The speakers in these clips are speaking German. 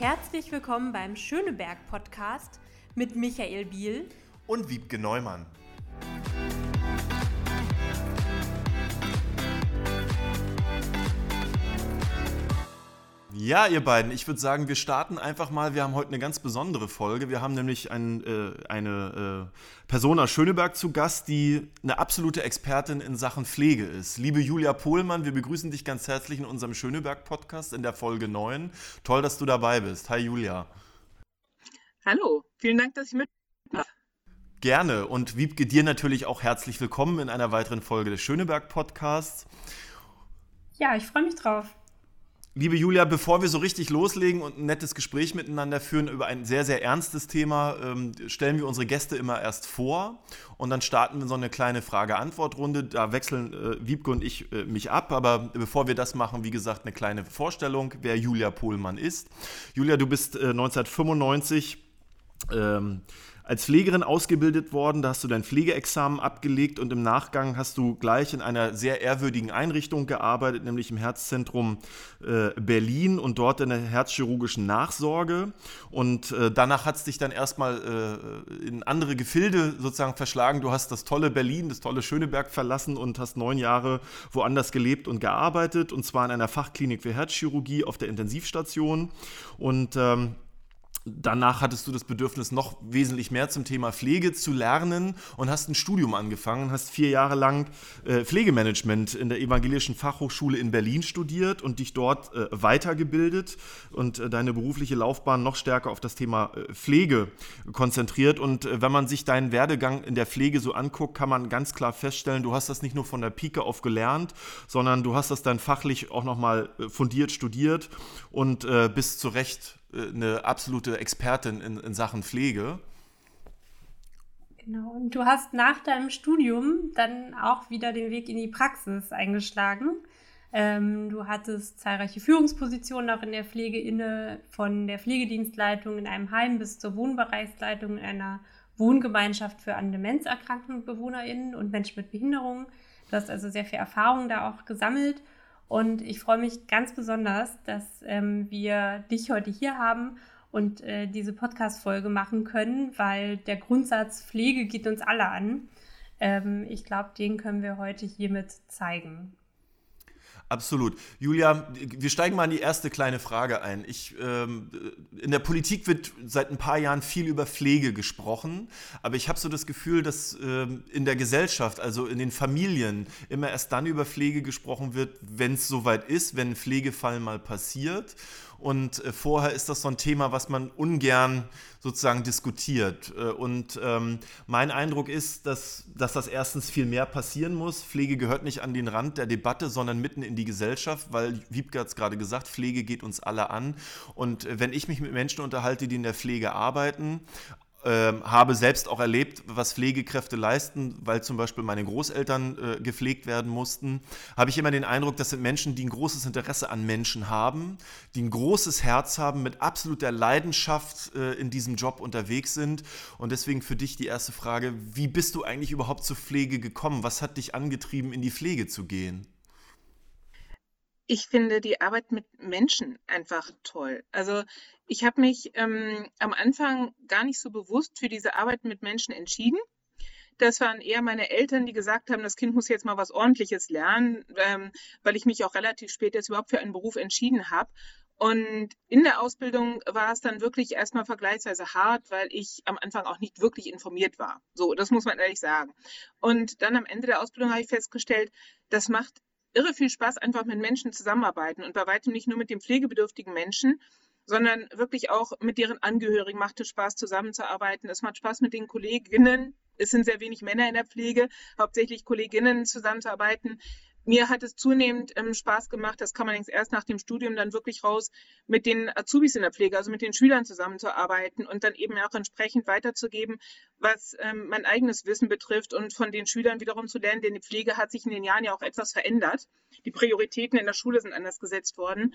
Herzlich willkommen beim Schöneberg Podcast mit Michael Biel und Wiebke Neumann. Ja, ihr beiden, ich würde sagen, wir starten einfach mal. Wir haben heute eine ganz besondere Folge. Wir haben nämlich ein, äh, eine äh, Person aus Schöneberg zu Gast, die eine absolute Expertin in Sachen Pflege ist. Liebe Julia Pohlmann, wir begrüßen dich ganz herzlich in unserem Schöneberg-Podcast in der Folge 9. Toll, dass du dabei bist. Hi Julia. Hallo, vielen Dank, dass ich mit. Gerne und Wiebke, dir natürlich auch herzlich willkommen in einer weiteren Folge des Schöneberg-Podcasts. Ja, ich freue mich drauf. Liebe Julia, bevor wir so richtig loslegen und ein nettes Gespräch miteinander führen über ein sehr, sehr ernstes Thema, ähm, stellen wir unsere Gäste immer erst vor und dann starten wir so eine kleine Frage-Antwort-Runde. Da wechseln äh, Wiebke und ich äh, mich ab, aber bevor wir das machen, wie gesagt, eine kleine Vorstellung, wer Julia Pohlmann ist. Julia, du bist äh, 1995 ähm, als Pflegerin ausgebildet worden, da hast du dein Pflegeexamen abgelegt und im Nachgang hast du gleich in einer sehr ehrwürdigen Einrichtung gearbeitet, nämlich im Herzzentrum äh, Berlin und dort in der herzchirurgischen Nachsorge. Und äh, danach hat es dich dann erstmal äh, in andere Gefilde sozusagen verschlagen. Du hast das tolle Berlin, das tolle Schöneberg verlassen und hast neun Jahre woanders gelebt und gearbeitet, und zwar in einer Fachklinik für Herzchirurgie auf der Intensivstation. Und ähm, danach hattest du das Bedürfnis, noch wesentlich mehr zum Thema Pflege zu lernen und hast ein Studium angefangen, hast vier Jahre lang äh, Pflegemanagement in der Evangelischen Fachhochschule in Berlin studiert und dich dort äh, weitergebildet und äh, deine berufliche Laufbahn noch stärker auf das Thema Pflege konzentriert. Und wenn man sich deinen Werdegang in der Pflege so anguckt, kann man ganz klar feststellen, du hast das nicht nur von der Pike auf gelernt, sondern du hast das dann fachlich auch nochmal fundiert studiert und bist zu Recht eine absolute Expertin in, in Sachen Pflege. Genau, und du hast nach deinem Studium dann auch wieder den Weg in die Praxis eingeschlagen. Ähm, du hattest zahlreiche Führungspositionen auch in der Pflege inne, von der Pflegedienstleitung in einem Heim bis zur Wohnbereichsleitung in einer Wohngemeinschaft für an Demenz erkrankten BewohnerInnen und Menschen mit Behinderungen. Du hast also sehr viel Erfahrung da auch gesammelt und ich freue mich ganz besonders, dass ähm, wir dich heute hier haben und äh, diese Podcast-Folge machen können, weil der Grundsatz Pflege geht uns alle an. Ähm, ich glaube, den können wir heute hiermit zeigen. Absolut. Julia, wir steigen mal in die erste kleine Frage ein. Ich, ähm, in der Politik wird seit ein paar Jahren viel über Pflege gesprochen, aber ich habe so das Gefühl, dass ähm, in der Gesellschaft, also in den Familien, immer erst dann über Pflege gesprochen wird, wenn es soweit ist, wenn ein Pflegefall mal passiert. Und äh, vorher ist das so ein Thema, was man ungern sozusagen diskutiert. Äh, und ähm, mein Eindruck ist, dass, dass das erstens viel mehr passieren muss. Pflege gehört nicht an den Rand der Debatte, sondern mitten in die Gesellschaft, weil Wiebke hat es gerade gesagt, Pflege geht uns alle an. Und äh, wenn ich mich mit Menschen unterhalte, die in der Pflege arbeiten, ähm, habe selbst auch erlebt, was Pflegekräfte leisten, weil zum Beispiel meine Großeltern äh, gepflegt werden mussten, habe ich immer den Eindruck, das sind Menschen, die ein großes Interesse an Menschen haben, die ein großes Herz haben, mit absoluter Leidenschaft äh, in diesem Job unterwegs sind. Und deswegen für dich die erste Frage, wie bist du eigentlich überhaupt zur Pflege gekommen? Was hat dich angetrieben, in die Pflege zu gehen? Ich finde die Arbeit mit Menschen einfach toll. Also ich habe mich ähm, am Anfang gar nicht so bewusst für diese Arbeit mit Menschen entschieden. Das waren eher meine Eltern, die gesagt haben, das Kind muss jetzt mal was Ordentliches lernen, ähm, weil ich mich auch relativ spät jetzt überhaupt für einen Beruf entschieden habe. Und in der Ausbildung war es dann wirklich erstmal vergleichsweise hart, weil ich am Anfang auch nicht wirklich informiert war. So, das muss man ehrlich sagen. Und dann am Ende der Ausbildung habe ich festgestellt, das macht irre viel Spaß, einfach mit Menschen zusammenarbeiten und bei weitem nicht nur mit den pflegebedürftigen Menschen, sondern wirklich auch mit deren Angehörigen macht es Spaß, zusammenzuarbeiten. Es macht Spaß mit den Kolleginnen. Es sind sehr wenig Männer in der Pflege, hauptsächlich Kolleginnen zusammenzuarbeiten. Mir hat es zunehmend ähm, Spaß gemacht, das kann man erst nach dem Studium dann wirklich raus, mit den Azubis in der Pflege, also mit den Schülern zusammenzuarbeiten und dann eben auch entsprechend weiterzugeben, was ähm, mein eigenes Wissen betrifft und von den Schülern wiederum zu lernen, denn die Pflege hat sich in den Jahren ja auch etwas verändert. Die Prioritäten in der Schule sind anders gesetzt worden.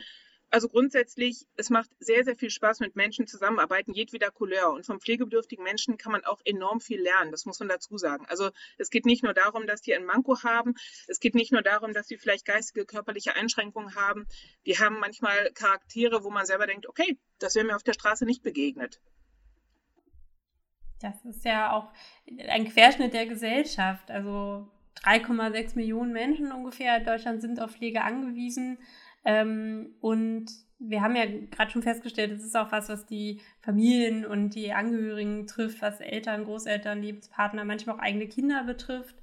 Also grundsätzlich, es macht sehr, sehr viel Spaß, mit Menschen zusammenarbeiten, jedweder Couleur. Und vom pflegebedürftigen Menschen kann man auch enorm viel lernen. Das muss man dazu sagen. Also es geht nicht nur darum, dass die ein Manko haben. Es geht nicht nur darum, dass sie vielleicht geistige, körperliche Einschränkungen haben. Die haben manchmal Charaktere, wo man selber denkt, okay, das wäre mir auf der Straße nicht begegnet. Das ist ja auch ein Querschnitt der Gesellschaft. Also 3,6 Millionen Menschen ungefähr in Deutschland sind auf Pflege angewiesen. Ähm, und wir haben ja gerade schon festgestellt, es ist auch was, was die Familien und die Angehörigen trifft, was Eltern, Großeltern, Lebenspartner, manchmal auch eigene Kinder betrifft.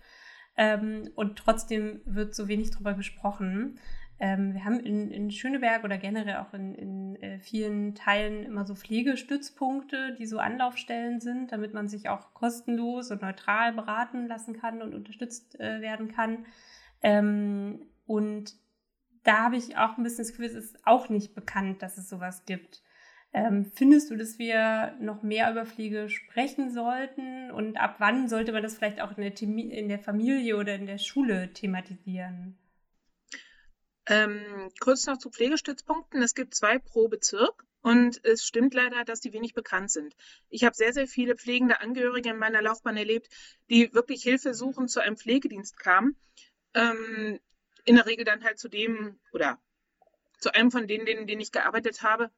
Ähm, und trotzdem wird so wenig darüber gesprochen. Ähm, wir haben in, in, Schöneberg oder generell auch in, in äh, vielen Teilen immer so Pflegestützpunkte, die so Anlaufstellen sind, damit man sich auch kostenlos und neutral beraten lassen kann und unterstützt äh, werden kann. Ähm, und da habe ich auch ein bisschen das Gefühl, es ist auch nicht bekannt, dass es sowas gibt. Ähm, findest du, dass wir noch mehr über Pflege sprechen sollten? Und ab wann sollte man das vielleicht auch in der, in der Familie oder in der Schule thematisieren? Ähm, kurz noch zu Pflegestützpunkten. Es gibt zwei pro Bezirk. Und es stimmt leider, dass die wenig bekannt sind. Ich habe sehr, sehr viele pflegende Angehörige in meiner Laufbahn erlebt, die wirklich Hilfe suchen zu einem Pflegedienst kamen. Ähm, in der Regel dann halt zu dem oder zu einem von denen, denen, denen ich gearbeitet habe.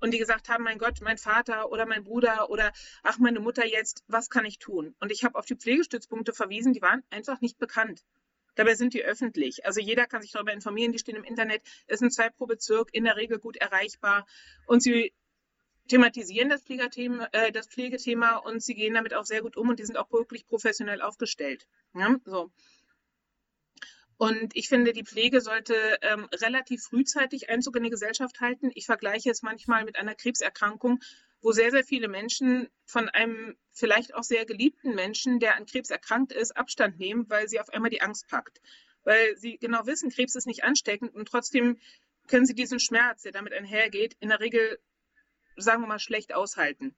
Und die gesagt haben, mein Gott, mein Vater oder mein Bruder oder ach, meine Mutter jetzt, was kann ich tun? Und ich habe auf die Pflegestützpunkte verwiesen, die waren einfach nicht bekannt. Dabei sind die öffentlich. Also jeder kann sich darüber informieren, die stehen im Internet. Es sind zwei pro Bezirk, in der Regel gut erreichbar. Und sie thematisieren das Pflegethema, äh, das Pflegethema und sie gehen damit auch sehr gut um und die sind auch wirklich professionell aufgestellt. Ja, so. Und ich finde, die Pflege sollte ähm, relativ frühzeitig Einzug in die Gesellschaft halten. Ich vergleiche es manchmal mit einer Krebserkrankung, wo sehr, sehr viele Menschen von einem vielleicht auch sehr geliebten Menschen, der an Krebs erkrankt ist, Abstand nehmen, weil sie auf einmal die Angst packt. Weil sie genau wissen, Krebs ist nicht ansteckend und trotzdem können sie diesen Schmerz, der damit einhergeht, in der Regel, sagen wir mal, schlecht aushalten.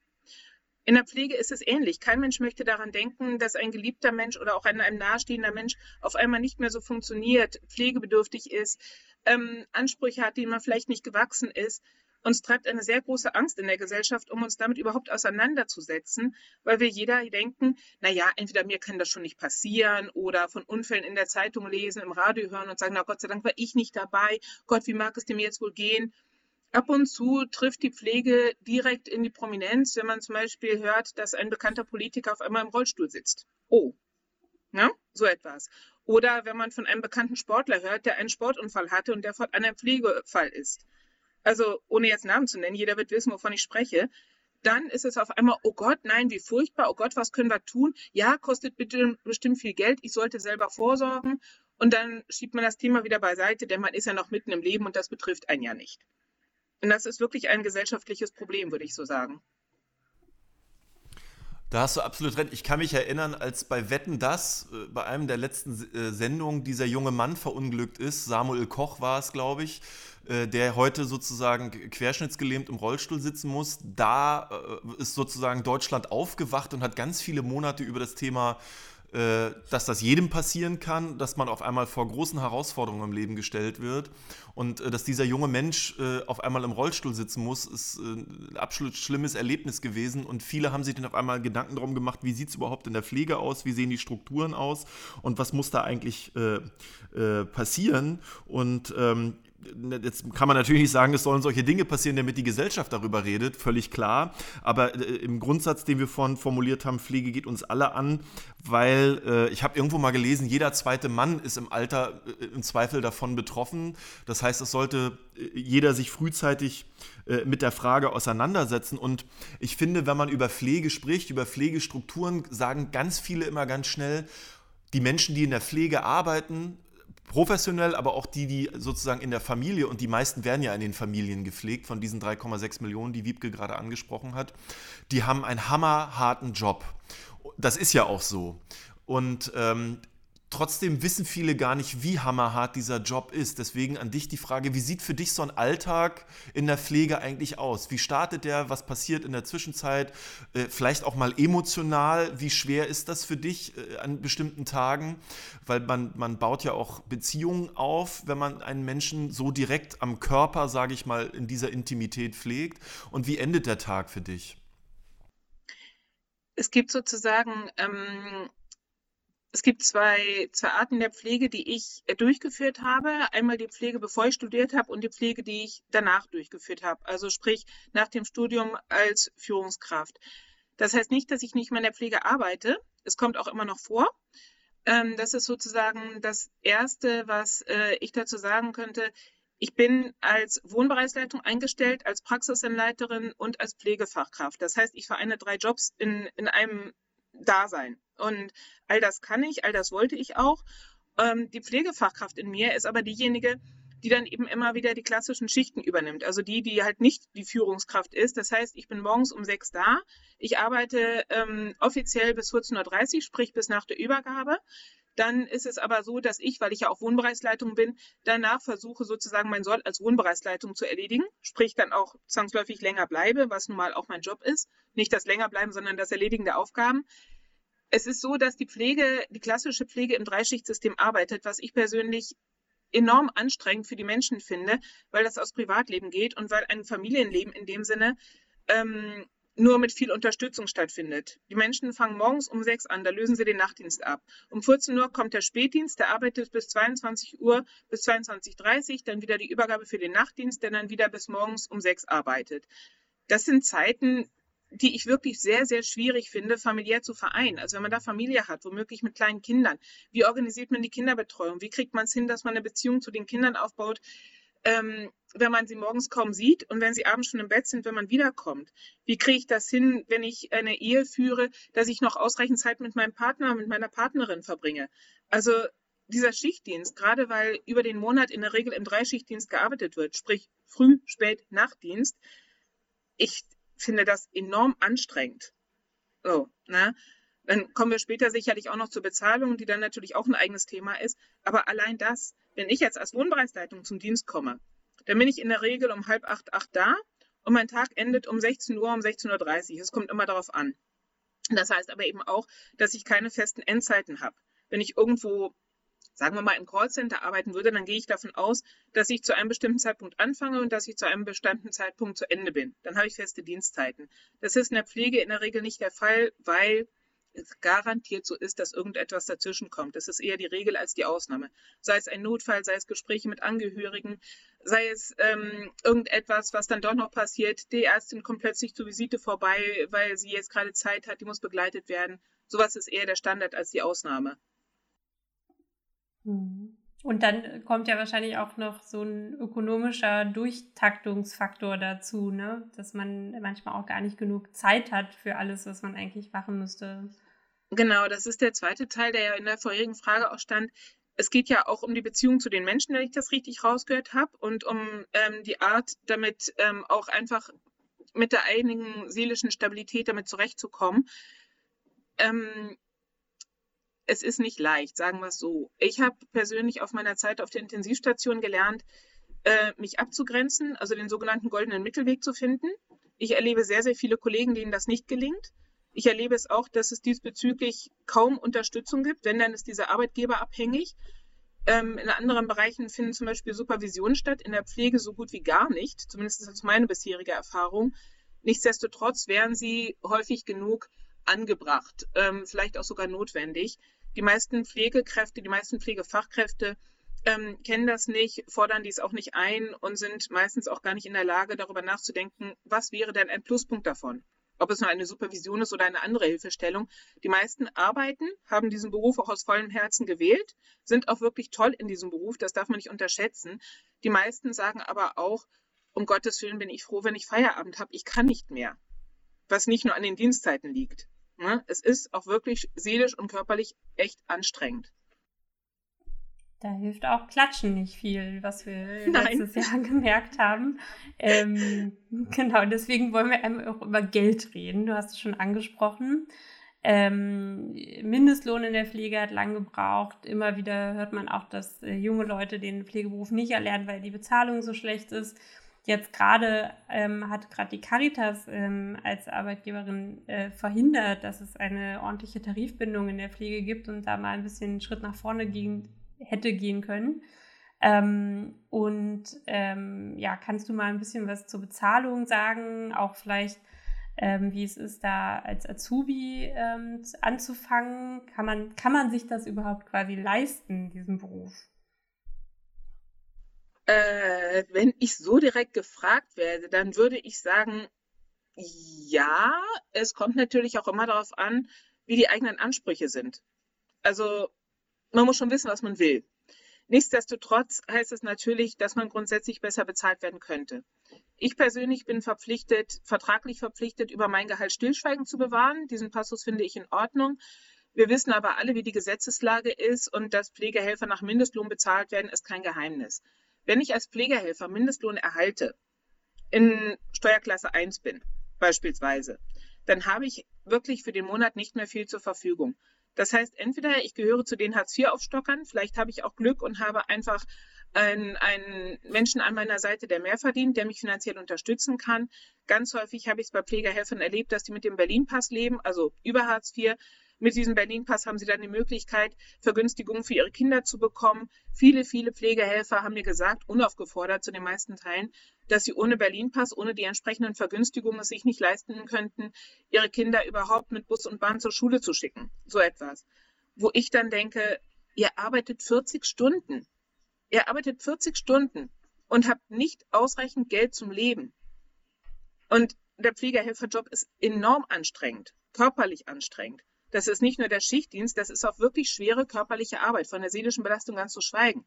In der Pflege ist es ähnlich. Kein Mensch möchte daran denken, dass ein geliebter Mensch oder auch ein einem nahestehender Mensch auf einmal nicht mehr so funktioniert, pflegebedürftig ist, ähm, Ansprüche hat, denen man vielleicht nicht gewachsen ist. Uns treibt eine sehr große Angst in der Gesellschaft, um uns damit überhaupt auseinanderzusetzen, weil wir jeder denken, naja, entweder mir kann das schon nicht passieren oder von Unfällen in der Zeitung lesen, im Radio hören und sagen, na Gott sei Dank war ich nicht dabei. Gott, wie mag es dem jetzt wohl gehen? Ab und zu trifft die Pflege direkt in die Prominenz, wenn man zum Beispiel hört, dass ein bekannter Politiker auf einmal im Rollstuhl sitzt. Oh, ne? so etwas. Oder wenn man von einem bekannten Sportler hört, der einen Sportunfall hatte und der fortan ein Pflegefall ist. Also ohne jetzt Namen zu nennen, jeder wird wissen, wovon ich spreche. Dann ist es auf einmal, oh Gott, nein, wie furchtbar, oh Gott, was können wir tun? Ja, kostet bitte bestimmt viel Geld, ich sollte selber vorsorgen. Und dann schiebt man das Thema wieder beiseite, denn man ist ja noch mitten im Leben und das betrifft einen ja nicht. Und das ist wirklich ein gesellschaftliches Problem, würde ich so sagen. Da hast du absolut recht. Ich kann mich erinnern, als bei Wetten das, äh, bei einem der letzten äh, Sendungen, dieser junge Mann verunglückt ist, Samuel Koch war es, glaube ich, äh, der heute sozusagen querschnittsgelähmt im Rollstuhl sitzen muss. Da ist sozusagen Deutschland aufgewacht und hat ganz viele Monate über das Thema dass das jedem passieren kann, dass man auf einmal vor großen Herausforderungen im Leben gestellt wird und äh, dass dieser junge Mensch äh, auf einmal im Rollstuhl sitzen muss, ist ein absolut schlimmes Erlebnis gewesen und viele haben sich dann auf einmal Gedanken darum gemacht, wie sieht es überhaupt in der Pflege aus, wie sehen die Strukturen aus und was muss da eigentlich passieren und ähm, jetzt kann man natürlich nicht sagen, es sollen solche Dinge passieren, damit die Gesellschaft darüber redet, völlig klar. Aber äh, im Grundsatz, den wir vorhin formuliert haben, Pflege geht uns alle an, weil äh, ich habe irgendwo mal gelesen, jeder zweite Mann ist im Alter äh, im Zweifel davon betroffen. Das heißt, es sollte äh, jeder sich frühzeitig äh, mit der Frage auseinandersetzen. Und ich finde, wenn man über Pflege spricht, über Pflegestrukturen, sagen ganz viele immer ganz schnell, die Menschen, die in der Pflege arbeiten, professionell, aber auch die, die sozusagen in der Familie, und die meisten werden ja in den Familien gepflegt, von diesen 3,6 Millionen, die Wiebke gerade angesprochen hat, die haben einen hammerharten Job. Das ist ja auch so. Und ähm, Trotzdem wissen viele gar nicht, wie hammerhart dieser Job ist. Deswegen an dich die Frage, wie sieht für dich so ein Alltag in der Pflege eigentlich aus? Wie startet der? Was passiert in der Zwischenzeit? Äh, vielleicht auch mal emotional. Wie schwer ist das für dich äh, an bestimmten Tagen? Weil man, man baut ja auch Beziehungen auf, wenn man einen Menschen so direkt am Körper, sage ich mal, in dieser Intimität pflegt. Und wie endet der Tag für dich? Es gibt sozusagen ähm es gibt zwei, zwei Arten der Pflege, die ich äh, durchgeführt habe. Einmal die Pflege, bevor ich studiert habe, und die Pflege, die ich danach durchgeführt habe. Also sprich nach dem Studium als Führungskraft. Das heißt nicht, dass ich nicht mehr in der Pflege arbeite. Es kommt auch immer noch vor. Ähm, das ist sozusagen das Erste, was äh, ich dazu sagen könnte. Ich bin als Wohnbereichsleitung eingestellt, als Praxisanleiterin und als Pflegefachkraft. Das heißt, ich vereine drei Jobs in, in einem Dasein. Und all das kann ich, all das wollte ich auch. Ähm, die Pflegefachkraft in mir ist aber diejenige, die dann eben immer wieder die klassischen Schichten übernimmt. Also die, die halt nicht die Führungskraft ist. Das heißt, ich bin morgens um sechs da. Ich arbeite ähm, offiziell bis 14.30 Uhr, sprich bis nach der Übergabe. Dann ist es aber so, dass ich, weil ich ja auch Wohnbereichsleitung bin, danach versuche sozusagen mein Soll als Wohnbereichsleitung zu erledigen, sprich dann auch zwangsläufig länger bleibe, was nun mal auch mein Job ist. Nicht das länger bleiben, sondern das Erledigen der Aufgaben. Es ist so, dass die Pflege, die klassische Pflege im Dreischichtsystem arbeitet, was ich persönlich enorm anstrengend für die Menschen finde, weil das aus Privatleben geht und weil ein Familienleben in dem Sinne ähm, nur mit viel Unterstützung stattfindet. Die Menschen fangen morgens um sechs an, da lösen sie den Nachtdienst ab. Um 14 Uhr kommt der Spätdienst, der arbeitet bis 22 Uhr, bis 22.30 Uhr, dann wieder die Übergabe für den Nachtdienst, der dann wieder bis morgens um sechs arbeitet. Das sind Zeiten, die ich wirklich sehr, sehr schwierig finde, familiär zu vereinen. Also wenn man da Familie hat, womöglich mit kleinen Kindern, wie organisiert man die Kinderbetreuung? Wie kriegt man es hin, dass man eine Beziehung zu den Kindern aufbaut, ähm, wenn man sie morgens kaum sieht und wenn sie abends schon im Bett sind, wenn man wiederkommt? Wie kriege ich das hin, wenn ich eine Ehe führe, dass ich noch ausreichend Zeit mit meinem Partner, mit meiner Partnerin verbringe? Also dieser Schichtdienst, gerade weil über den Monat in der Regel im Dreischichtdienst gearbeitet wird, sprich Früh-, Spät-, Nachtdienst, ich, finde das enorm anstrengend. So, ne? Dann kommen wir später sicherlich auch noch zur Bezahlung, die dann natürlich auch ein eigenes Thema ist. Aber allein das, wenn ich jetzt als Wohnbereichsleitung zum Dienst komme, dann bin ich in der Regel um halb acht, acht da und mein Tag endet um 16 Uhr, um 16.30 Uhr. Es kommt immer darauf an. Das heißt aber eben auch, dass ich keine festen Endzeiten habe. Wenn ich irgendwo sagen wir mal, im Callcenter arbeiten würde, dann gehe ich davon aus, dass ich zu einem bestimmten Zeitpunkt anfange und dass ich zu einem bestimmten Zeitpunkt zu Ende bin. Dann habe ich feste Dienstzeiten. Das ist in der Pflege in der Regel nicht der Fall, weil es garantiert so ist, dass irgendetwas dazwischen kommt. Das ist eher die Regel als die Ausnahme. Sei es ein Notfall, sei es Gespräche mit Angehörigen, sei es ähm, irgendetwas, was dann doch noch passiert. Die Ärztin kommt plötzlich zur Visite vorbei, weil sie jetzt gerade Zeit hat, die muss begleitet werden. Sowas ist eher der Standard als die Ausnahme. Mhm. Und dann kommt ja wahrscheinlich auch noch so ein ökonomischer Durchtaktungsfaktor dazu, ne? dass man manchmal auch gar nicht genug Zeit hat für alles, was man eigentlich machen müsste. Genau, das ist der zweite Teil, der ja in der vorherigen Frage auch stand. Es geht ja auch um die Beziehung zu den Menschen, wenn ich das richtig rausgehört habe, und um ähm, die Art, damit ähm, auch einfach mit der einigen seelischen Stabilität damit zurechtzukommen. Ähm, es ist nicht leicht, sagen wir es so. Ich habe persönlich auf meiner Zeit auf der Intensivstation gelernt, äh, mich abzugrenzen, also den sogenannten goldenen Mittelweg zu finden. Ich erlebe sehr, sehr viele Kollegen, denen das nicht gelingt. Ich erlebe es auch, dass es diesbezüglich kaum Unterstützung gibt, wenn dann ist dieser Arbeitgeber abhängig. Ähm, in anderen Bereichen finden zum Beispiel Supervisionen statt, in der Pflege so gut wie gar nicht, zumindest ist das meine bisherige Erfahrung. Nichtsdestotrotz wären sie häufig genug angebracht, ähm, vielleicht auch sogar notwendig. Die meisten Pflegekräfte, die meisten Pflegefachkräfte ähm, kennen das nicht, fordern dies auch nicht ein und sind meistens auch gar nicht in der Lage, darüber nachzudenken, was wäre denn ein Pluspunkt davon? Ob es nur eine Supervision ist oder eine andere Hilfestellung. Die meisten arbeiten, haben diesen Beruf auch aus vollem Herzen gewählt, sind auch wirklich toll in diesem Beruf, das darf man nicht unterschätzen. Die meisten sagen aber auch, um Gottes Willen bin ich froh, wenn ich Feierabend habe, ich kann nicht mehr. Was nicht nur an den Dienstzeiten liegt. Ne? Es ist auch wirklich seelisch und körperlich echt anstrengend. Da hilft auch Klatschen nicht viel, was wir Nein. letztes Jahr gemerkt haben. Ähm, genau, deswegen wollen wir einmal auch über Geld reden. Du hast es schon angesprochen. Ähm, Mindestlohn in der Pflege hat lang gebraucht. Immer wieder hört man auch, dass äh, junge Leute den Pflegeberuf nicht erlernen, weil die Bezahlung so schlecht ist. Jetzt gerade ähm, hat gerade die Caritas ähm, als Arbeitgeberin äh, verhindert, dass es eine ordentliche Tarifbindung in der Pflege gibt und da mal ein bisschen einen Schritt nach vorne gehen, hätte gehen können. Ähm, und ähm, ja, kannst du mal ein bisschen was zur Bezahlung sagen, auch vielleicht ähm, wie es ist, da als Azubi ähm, anzufangen? Kann man, kann man sich das überhaupt quasi leisten, diesen Beruf? Äh, wenn ich so direkt gefragt werde, dann würde ich sagen, ja, es kommt natürlich auch immer darauf an, wie die eigenen Ansprüche sind. Also man muss schon wissen, was man will. Nichtsdestotrotz heißt es natürlich, dass man grundsätzlich besser bezahlt werden könnte. Ich persönlich bin verpflichtet, vertraglich verpflichtet, über mein Gehalt Stillschweigen zu bewahren. Diesen Passus finde ich in Ordnung. Wir wissen aber alle, wie die Gesetzeslage ist und dass Pflegehelfer nach Mindestlohn bezahlt werden, ist kein Geheimnis. Wenn ich als Pflegehelfer Mindestlohn erhalte, in Steuerklasse 1 bin, beispielsweise, dann habe ich wirklich für den Monat nicht mehr viel zur Verfügung. Das heißt, entweder ich gehöre zu den Hartz-IV-Aufstockern, vielleicht habe ich auch Glück und habe einfach einen, einen Menschen an meiner Seite, der mehr verdient, der mich finanziell unterstützen kann. Ganz häufig habe ich es bei Pflegehelfern erlebt, dass die mit dem Berlin-Pass leben, also über Hartz IV, mit diesem Berlin-Pass haben sie dann die Möglichkeit, Vergünstigungen für ihre Kinder zu bekommen. Viele, viele Pflegehelfer haben mir gesagt, unaufgefordert zu den meisten Teilen, dass sie ohne Berlin-Pass, ohne die entsprechenden Vergünstigungen es sich nicht leisten könnten, ihre Kinder überhaupt mit Bus und Bahn zur Schule zu schicken. So etwas. Wo ich dann denke, ihr arbeitet 40 Stunden. Ihr arbeitet 40 Stunden und habt nicht ausreichend Geld zum Leben. Und der Pflegehelferjob ist enorm anstrengend, körperlich anstrengend. Das ist nicht nur der Schichtdienst, das ist auch wirklich schwere körperliche Arbeit, von der seelischen Belastung ganz zu schweigen.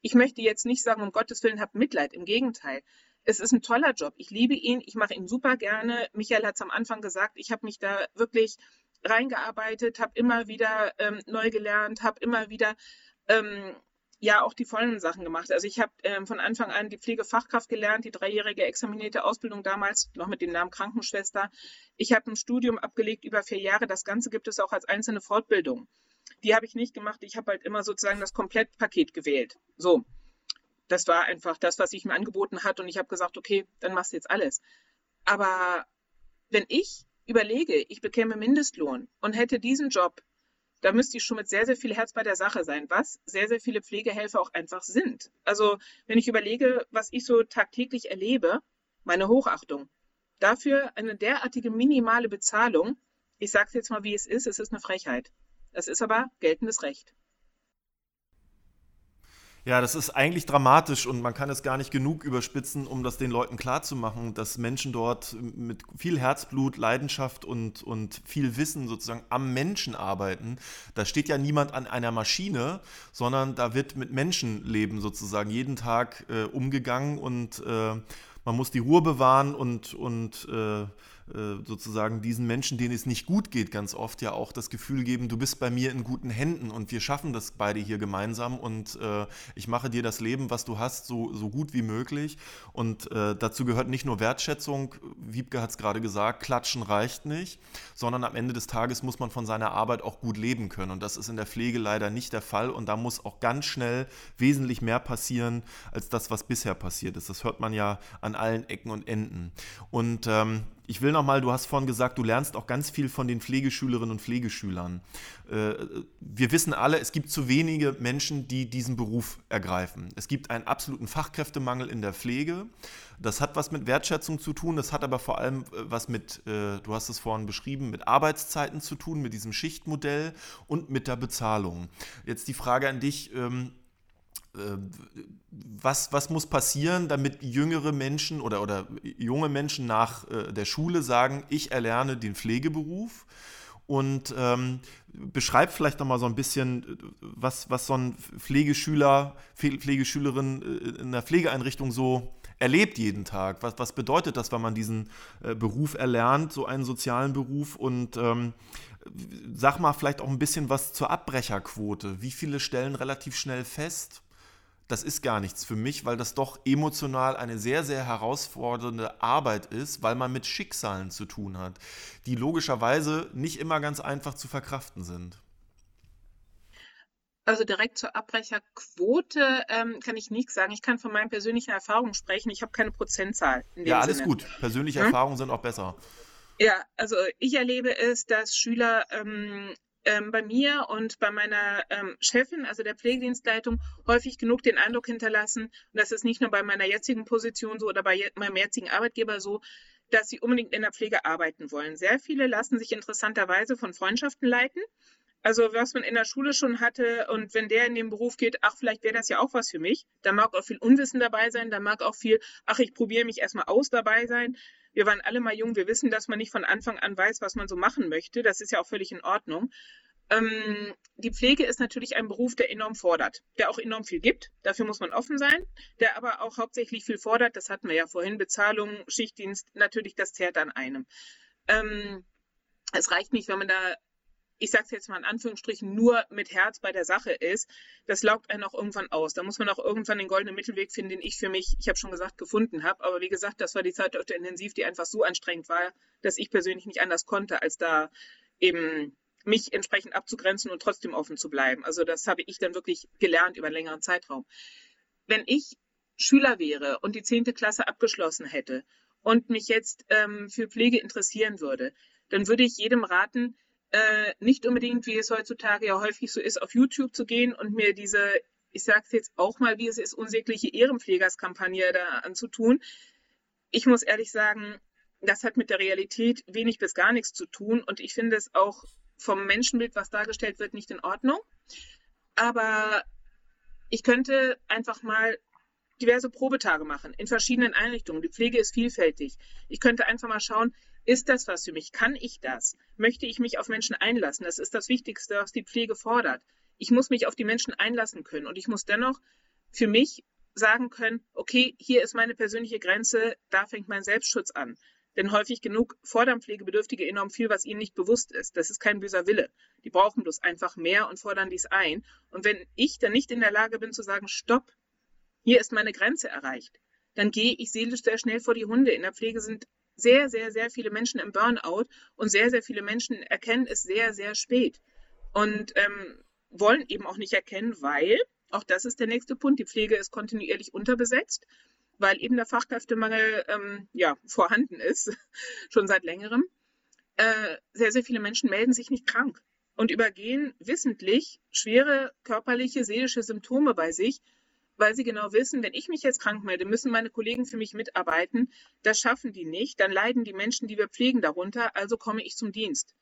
Ich möchte jetzt nicht sagen, um Gottes Willen, habt Mitleid. Im Gegenteil. Es ist ein toller Job. Ich liebe ihn. Ich mache ihn super gerne. Michael hat es am Anfang gesagt. Ich habe mich da wirklich reingearbeitet, habe immer wieder ähm, neu gelernt, habe immer wieder ähm, ja auch die vollen Sachen gemacht. Also ich habe ähm, von Anfang an die Pflegefachkraft gelernt, die dreijährige examinierte Ausbildung damals, noch mit dem Namen Krankenschwester. Ich habe ein Studium abgelegt über vier Jahre. Das Ganze gibt es auch als einzelne Fortbildung. Die habe ich nicht gemacht. Ich habe halt immer sozusagen das Komplettpaket gewählt. So, das war einfach das, was ich mir angeboten hat. Und ich habe gesagt, okay, dann machst du jetzt alles. Aber wenn ich überlege, ich bekäme Mindestlohn und hätte diesen Job da müsste ich schon mit sehr, sehr viel Herz bei der Sache sein, was sehr, sehr viele Pflegehelfer auch einfach sind. Also wenn ich überlege, was ich so tagtäglich erlebe, meine Hochachtung. Dafür eine derartige minimale Bezahlung, ich sage es jetzt mal, wie es ist, es ist eine Frechheit. Es ist aber geltendes Recht. Ja, das ist eigentlich dramatisch und man kann es gar nicht genug überspitzen, um das den Leuten klarzumachen, dass Menschen dort mit viel Herzblut, Leidenschaft und, und viel Wissen sozusagen am Menschen arbeiten. Da steht ja niemand an einer Maschine, sondern da wird mit Menschenleben sozusagen jeden Tag äh, umgegangen und äh, man muss die Ruhe bewahren und, und äh, sozusagen diesen Menschen, denen es nicht gut geht, ganz oft ja auch das Gefühl geben, du bist bei mir in guten Händen und wir schaffen das beide hier gemeinsam und äh, ich mache dir das Leben, was du hast, so, so gut wie möglich. Und äh, dazu gehört nicht nur Wertschätzung, Wiebke hat es gerade gesagt, klatschen reicht nicht, sondern am Ende des Tages muss man von seiner Arbeit auch gut leben können. Und das ist in der Pflege leider nicht der Fall und da muss auch ganz schnell wesentlich mehr passieren als das, was bisher passiert ist. Das hört man ja an allen Ecken und Enden. Und ähm, ich will nochmal, du hast vorhin gesagt, du lernst auch ganz viel von den Pflegeschülerinnen und Pflegeschülern. Äh, wir wissen alle, es gibt zu wenige Menschen, die diesen Beruf ergreifen. Es gibt einen absoluten Fachkräftemangel in der Pflege. Das hat was mit Wertschätzung zu tun, das hat aber vor allem äh, was mit, äh, du hast es vorhin beschrieben, mit Arbeitszeiten zu tun, mit diesem Schichtmodell und mit der Bezahlung. Jetzt die Frage an dich ähm, äh, was, was muss passieren, damit jüngere Menschen oder, oder junge Menschen nach äh, der Schule sagen, ich erlerne den Pflegeberuf und ähm, beschreib vielleicht nochmal so ein bisschen, was, was so ein Pflegeschüler, Pflegeschülerin äh, in der Pflegeeinrichtung so erlebt jeden Tag. Was, was bedeutet das, wenn man diesen äh, Beruf erlernt, so einen sozialen Beruf und ähm, sag mal vielleicht auch ein bisschen was zur Abbrecherquote. Wie viele stellen relativ schnell fest, das ist gar nichts für mich, weil das doch emotional eine sehr, sehr herausfordernde Arbeit ist, weil man mit Schicksalen zu tun hat, die logischerweise nicht immer ganz einfach zu verkraften sind. Also direkt zur Abbrecherquote ähm, kann ich nichts sagen. Ich kann von meinen persönlichen Erfahrungen sprechen. Ich habe keine Prozentzahl. ja, alles Sinne. gut. Persönliche hm? Erfahrungen sind auch besser. Ja, also ich erlebe es, dass Schüler ähm, ähm, bei mir und bei meiner ähm, Chefin, also der Pflegedienstleitung, häufig genug den Eindruck hinterlassen, und das ist nicht nur bei meiner jetzigen Position so oder bei je meinem jetzigen Arbeitgeber so, dass sie unbedingt in der Pflege arbeiten wollen. Sehr viele lassen sich interessanterweise von Freundschaften leiten also was man in der Schule schon hatte und wenn der in den Beruf geht, ach, vielleicht wäre das ja auch was für mich. Da mag auch viel Unwissen dabei sein, da mag auch viel, ach, ich probiere mich erstmal aus dabei sein. Wir waren alle mal jung, wir wissen, dass man nicht von Anfang an weiß, was man so machen möchte. Das ist ja auch völlig in Ordnung. Ähm, die Pflege ist natürlich ein Beruf, der enorm fordert, der auch enorm viel gibt. Dafür muss man offen sein, der aber auch hauptsächlich viel fordert. Das hatten wir ja vorhin. Bezahlung, Schichtdienst, natürlich, das zehrt an einem. Ähm, es reicht nicht, wenn man da ich sage es jetzt mal in Anführungsstrichen, nur mit Herz bei der Sache ist, das laugt einen auch irgendwann aus. Da muss man auch irgendwann den goldenen Mittelweg finden, den ich für mich, ich habe schon gesagt, gefunden habe. Aber wie gesagt, das war die Zeit öfter intensiv, die einfach so anstrengend war, dass ich persönlich nicht anders konnte, als da eben mich entsprechend abzugrenzen und trotzdem offen zu bleiben. Also das habe ich dann wirklich gelernt über einen längeren Zeitraum. Wenn ich Schüler wäre und die zehnte Klasse abgeschlossen hätte und mich jetzt ähm, für Pflege interessieren würde, dann würde ich jedem raten, äh, nicht unbedingt, wie es heutzutage ja häufig so ist, auf YouTube zu gehen und mir diese, ich sage es jetzt auch mal, wie es ist, unsägliche Ehrenpflegerskampagne da anzutun. Ich muss ehrlich sagen, das hat mit der Realität wenig bis gar nichts zu tun und ich finde es auch vom Menschenbild, was dargestellt wird, nicht in Ordnung. Aber ich könnte einfach mal diverse Probetage machen in verschiedenen Einrichtungen. Die Pflege ist vielfältig. Ich könnte einfach mal schauen, ist das was für mich? Kann ich das? Möchte ich mich auf Menschen einlassen? Das ist das Wichtigste, was die Pflege fordert. Ich muss mich auf die Menschen einlassen können und ich muss dennoch für mich sagen können, okay, hier ist meine persönliche Grenze, da fängt mein Selbstschutz an. Denn häufig genug fordern Pflegebedürftige enorm viel, was ihnen nicht bewusst ist. Das ist kein böser Wille. Die brauchen bloß einfach mehr und fordern dies ein. Und wenn ich dann nicht in der Lage bin zu sagen, stopp, hier ist meine Grenze erreicht, dann gehe ich seelisch sehr schnell vor die Hunde. In der Pflege sind sehr, sehr, sehr viele Menschen im Burnout und sehr, sehr viele Menschen erkennen es sehr, sehr spät und ähm, wollen eben auch nicht erkennen, weil, auch das ist der nächste Punkt, die Pflege ist kontinuierlich unterbesetzt, weil eben der Fachkräftemangel ähm, ja, vorhanden ist, schon seit längerem. Äh, sehr, sehr viele Menschen melden sich nicht krank und übergehen wissentlich schwere körperliche, seelische Symptome bei sich, weil sie genau wissen, wenn ich mich jetzt krank melde, müssen meine Kollegen für mich mitarbeiten. Das schaffen die nicht. Dann leiden die Menschen, die wir pflegen, darunter. Also komme ich zum Dienst.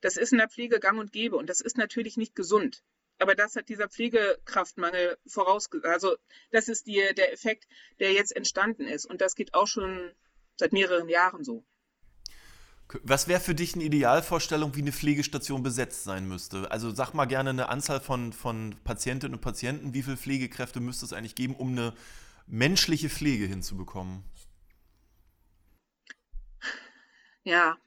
Das ist in der Pflege gang und gäbe und das ist natürlich nicht gesund. Aber das hat dieser Pflegekraftmangel vorausgesagt. Also das ist die, der Effekt, der jetzt entstanden ist. Und das geht auch schon seit mehreren Jahren so. Was wäre für dich eine Idealvorstellung, wie eine Pflegestation besetzt sein müsste? Also sag mal gerne eine Anzahl von, von Patientinnen und Patienten. Wie viele Pflegekräfte müsste es eigentlich geben, um eine menschliche Pflege hinzubekommen? Ja,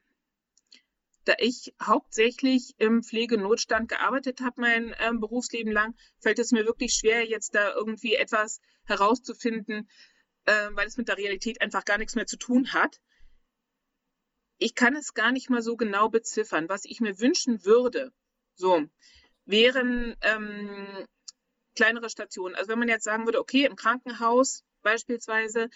da ich hauptsächlich im Pflegenotstand gearbeitet habe, mein ähm, Berufsleben lang, fällt es mir wirklich schwer, jetzt da irgendwie etwas herauszufinden, äh, weil es mit der Realität einfach gar nichts mehr zu tun hat ich kann es gar nicht mal so genau beziffern. Was ich mir wünschen würde, so, wären ähm, kleinere Stationen. Also wenn man jetzt sagen würde, okay, im Krankenhaus beispielsweise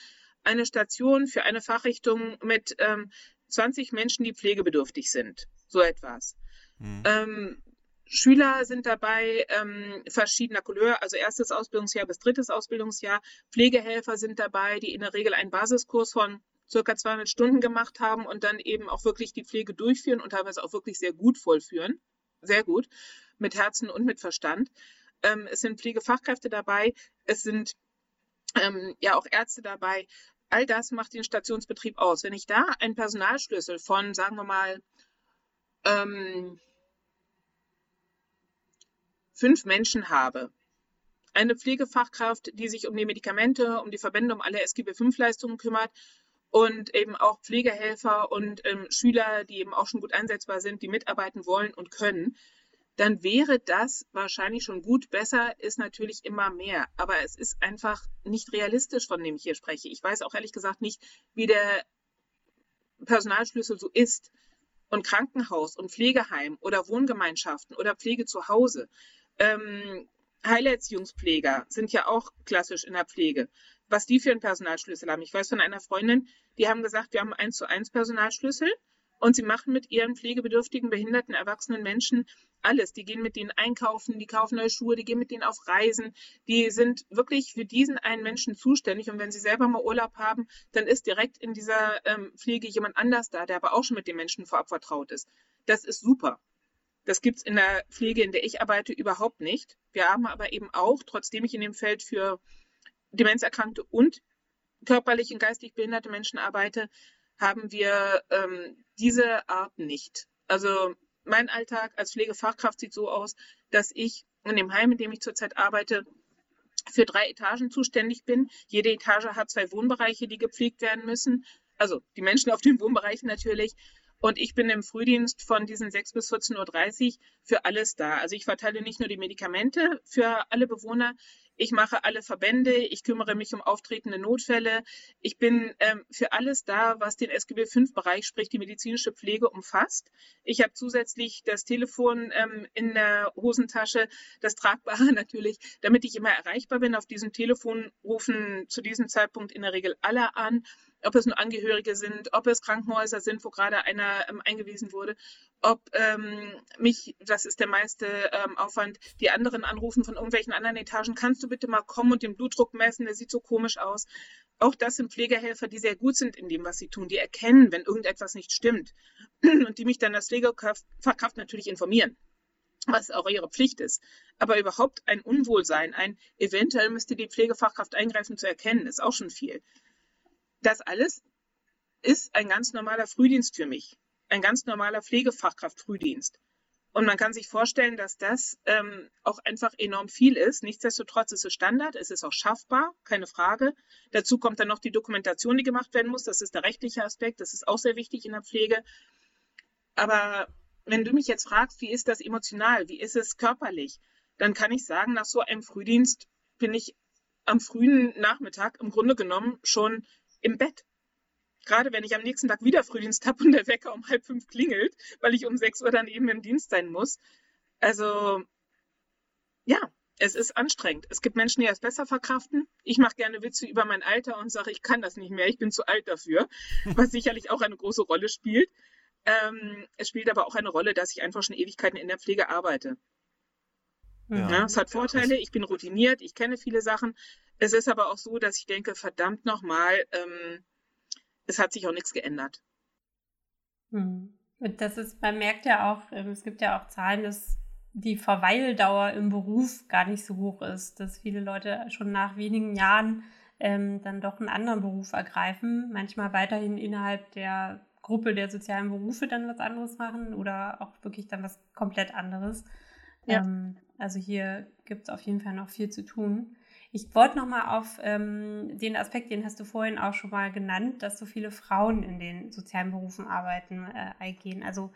eine Station für eine Fachrichtung mit ähm, 20 Menschen, die pflegebedürftig sind. So etwas. Mhm. Ähm, Schüler sind dabei ähm, verschiedener Couleur, also erstes Ausbildungsjahr bis drittes Ausbildungsjahr. Pflegehelfer sind dabei, die in der Regel einen Basiskurs von circa 200 Stunden gemacht haben und dann eben auch wirklich die Pflege durchführen und teilweise auch wirklich sehr gut vollführen. Sehr gut. Mit Herzen und mit Verstand. Ähm, es sind Pflegefachkräfte dabei. Es sind ähm, ja auch Ärzte dabei. All das macht den Stationsbetrieb aus. Wenn ich da einen Personalschlüssel von, sagen wir mal, ähm, fünf Menschen habe, eine Pflegefachkraft, die sich um die Medikamente, um die Verbände, um alle SGB-5-Leistungen kümmert und eben auch Pflegehelfer und ähm, Schüler, die eben auch schon gut einsetzbar sind, die mitarbeiten wollen und können, dann wäre das wahrscheinlich schon gut. Besser ist natürlich immer mehr. Aber es ist einfach nicht realistisch, von dem ich hier spreche. Ich weiß auch ehrlich gesagt nicht, wie der Personalschlüssel so ist. Und Krankenhaus und Pflegeheim oder Wohngemeinschaften oder Pflege zu Hause. Ähm, Heilerziehungspfleger sind ja auch klassisch in der Pflege. Was die für einen Personalschlüssel haben. Ich weiß von einer Freundin, die haben gesagt, wir haben einen zu eins Personalschlüssel und sie machen mit ihren pflegebedürftigen, behinderten, erwachsenen Menschen alles. Die gehen mit denen einkaufen, die kaufen neue Schuhe, die gehen mit denen auf Reisen. Die sind wirklich für diesen einen Menschen zuständig. Und wenn sie selber mal Urlaub haben, dann ist direkt in dieser ähm, Pflege jemand anders da, der aber auch schon mit den Menschen vorab vertraut ist. Das ist super. Das gibt es in der Pflege, in der ich arbeite, überhaupt nicht. Wir haben aber eben auch, trotzdem ich in dem Feld für Demenzerkrankte und körperlich und geistig behinderte Menschen arbeite, haben wir ähm, diese Art nicht. Also mein Alltag als Pflegefachkraft sieht so aus, dass ich in dem Heim, in dem ich zurzeit arbeite, für drei Etagen zuständig bin. Jede Etage hat zwei Wohnbereiche, die gepflegt werden müssen. Also die Menschen auf den Wohnbereichen natürlich. Und ich bin im Frühdienst von diesen 6 bis 14.30 Uhr für alles da. Also ich verteile nicht nur die Medikamente für alle Bewohner, ich mache alle Verbände, ich kümmere mich um auftretende Notfälle. Ich bin ähm, für alles da, was den SGB-V-Bereich, sprich die medizinische Pflege, umfasst. Ich habe zusätzlich das Telefon ähm, in der Hosentasche, das Tragbare natürlich, damit ich immer erreichbar bin. Auf diesem Telefon rufen zu diesem Zeitpunkt in der Regel alle an ob es nur Angehörige sind, ob es Krankenhäuser sind, wo gerade einer ähm, eingewiesen wurde, ob ähm, mich, das ist der meiste ähm, Aufwand, die anderen anrufen von irgendwelchen anderen Etagen, kannst du bitte mal kommen und den Blutdruck messen, der sieht so komisch aus. Auch das sind Pflegehelfer, die sehr gut sind in dem, was sie tun. Die erkennen, wenn irgendetwas nicht stimmt und die mich dann als Pflegefachkraft natürlich informieren was auch ihre Pflicht ist. Aber überhaupt ein Unwohlsein, ein eventuell müsste die Pflegefachkraft eingreifen zu erkennen, ist auch schon viel. Das alles ist ein ganz normaler Frühdienst für mich, ein ganz normaler Pflegefachkraft-Frühdienst. Und man kann sich vorstellen, dass das ähm, auch einfach enorm viel ist. Nichtsdestotrotz ist es Standard, es ist auch schaffbar, keine Frage. Dazu kommt dann noch die Dokumentation, die gemacht werden muss. Das ist der rechtliche Aspekt, das ist auch sehr wichtig in der Pflege. Aber wenn du mich jetzt fragst, wie ist das emotional, wie ist es körperlich, dann kann ich sagen, nach so einem Frühdienst bin ich am frühen Nachmittag im Grunde genommen schon im Bett. Gerade wenn ich am nächsten Tag wieder Frühdienst habe und der Wecker um halb fünf klingelt, weil ich um sechs Uhr dann eben im Dienst sein muss. Also ja, es ist anstrengend. Es gibt Menschen, die es besser verkraften. Ich mache gerne Witze über mein Alter und sage, ich kann das nicht mehr, ich bin zu alt dafür, was sicherlich auch eine große Rolle spielt. Ähm, es spielt aber auch eine Rolle, dass ich einfach schon Ewigkeiten in der Pflege arbeite. Ja. ja. es hat Vorteile, ich bin routiniert, ich kenne viele Sachen. Es ist aber auch so, dass ich denke, verdammt nochmal, ähm, es hat sich auch nichts geändert. Hm. Und das ist, man merkt ja auch, ähm, es gibt ja auch Zahlen, dass die Verweildauer im Beruf gar nicht so hoch ist, dass viele Leute schon nach wenigen Jahren ähm, dann doch einen anderen Beruf ergreifen, manchmal weiterhin innerhalb der Gruppe der sozialen Berufe dann was anderes machen oder auch wirklich dann was komplett anderes. Ja. Ähm, also hier gibt es auf jeden Fall noch viel zu tun. Ich wollte nochmal auf ähm, den Aspekt, den hast du vorhin auch schon mal genannt, dass so viele Frauen in den sozialen Berufen arbeiten, äh, eingehen. Also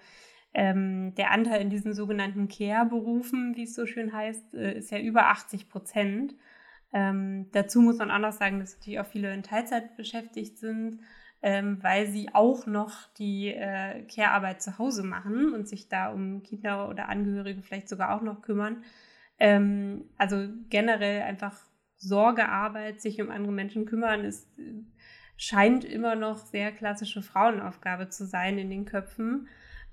ähm, der Anteil in diesen sogenannten Care-Berufen, wie es so schön heißt, äh, ist ja über 80 Prozent. Ähm, dazu muss man auch noch sagen, dass natürlich auch viele in Teilzeit beschäftigt sind ähm, weil sie auch noch die äh, Care-Arbeit zu Hause machen und sich da um Kinder oder Angehörige vielleicht sogar auch noch kümmern. Ähm, also generell einfach Sorgearbeit, sich um andere Menschen kümmern, ist, scheint immer noch sehr klassische Frauenaufgabe zu sein in den Köpfen.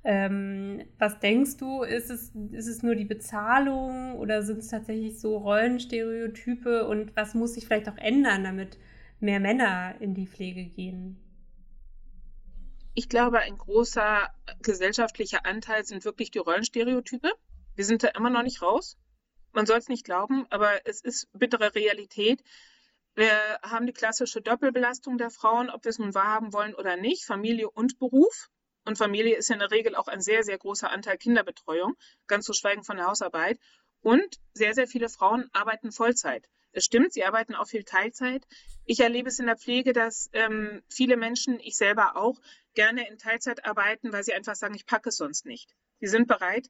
Ähm, was denkst du, ist es, ist es nur die Bezahlung oder sind es tatsächlich so Rollenstereotype und was muss sich vielleicht auch ändern, damit mehr Männer in die Pflege gehen? Ich glaube, ein großer gesellschaftlicher Anteil sind wirklich die Rollenstereotype. Wir sind da immer noch nicht raus. Man soll es nicht glauben, aber es ist bittere Realität. Wir haben die klassische Doppelbelastung der Frauen, ob wir es nun wahrhaben wollen oder nicht, Familie und Beruf. Und Familie ist ja in der Regel auch ein sehr, sehr großer Anteil Kinderbetreuung, ganz zu schweigen von der Hausarbeit. Und sehr, sehr viele Frauen arbeiten Vollzeit. Es stimmt, sie arbeiten auch viel Teilzeit. Ich erlebe es in der Pflege, dass ähm, viele Menschen, ich selber auch, gerne in Teilzeit arbeiten, weil sie einfach sagen, ich packe es sonst nicht. Sie sind bereit,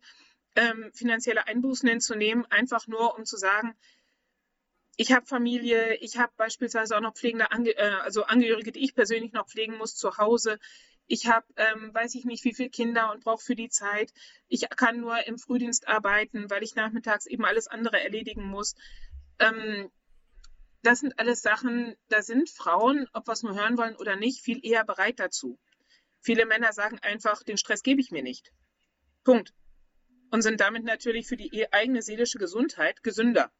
ähm, finanzielle Einbußen hinzunehmen, einfach nur um zu sagen, ich habe Familie, ich habe beispielsweise auch noch pflegende Ange äh, also Angehörige, die ich persönlich noch pflegen muss zu Hause. Ich habe, ähm, weiß ich nicht, wie viele Kinder und brauche für die Zeit. Ich kann nur im Frühdienst arbeiten, weil ich nachmittags eben alles andere erledigen muss. Ähm, das sind alles Sachen, da sind Frauen, ob wir es nur hören wollen oder nicht, viel eher bereit dazu. Viele Männer sagen einfach, den Stress gebe ich mir nicht. Punkt. Und sind damit natürlich für die e-, eigene seelische Gesundheit gesünder.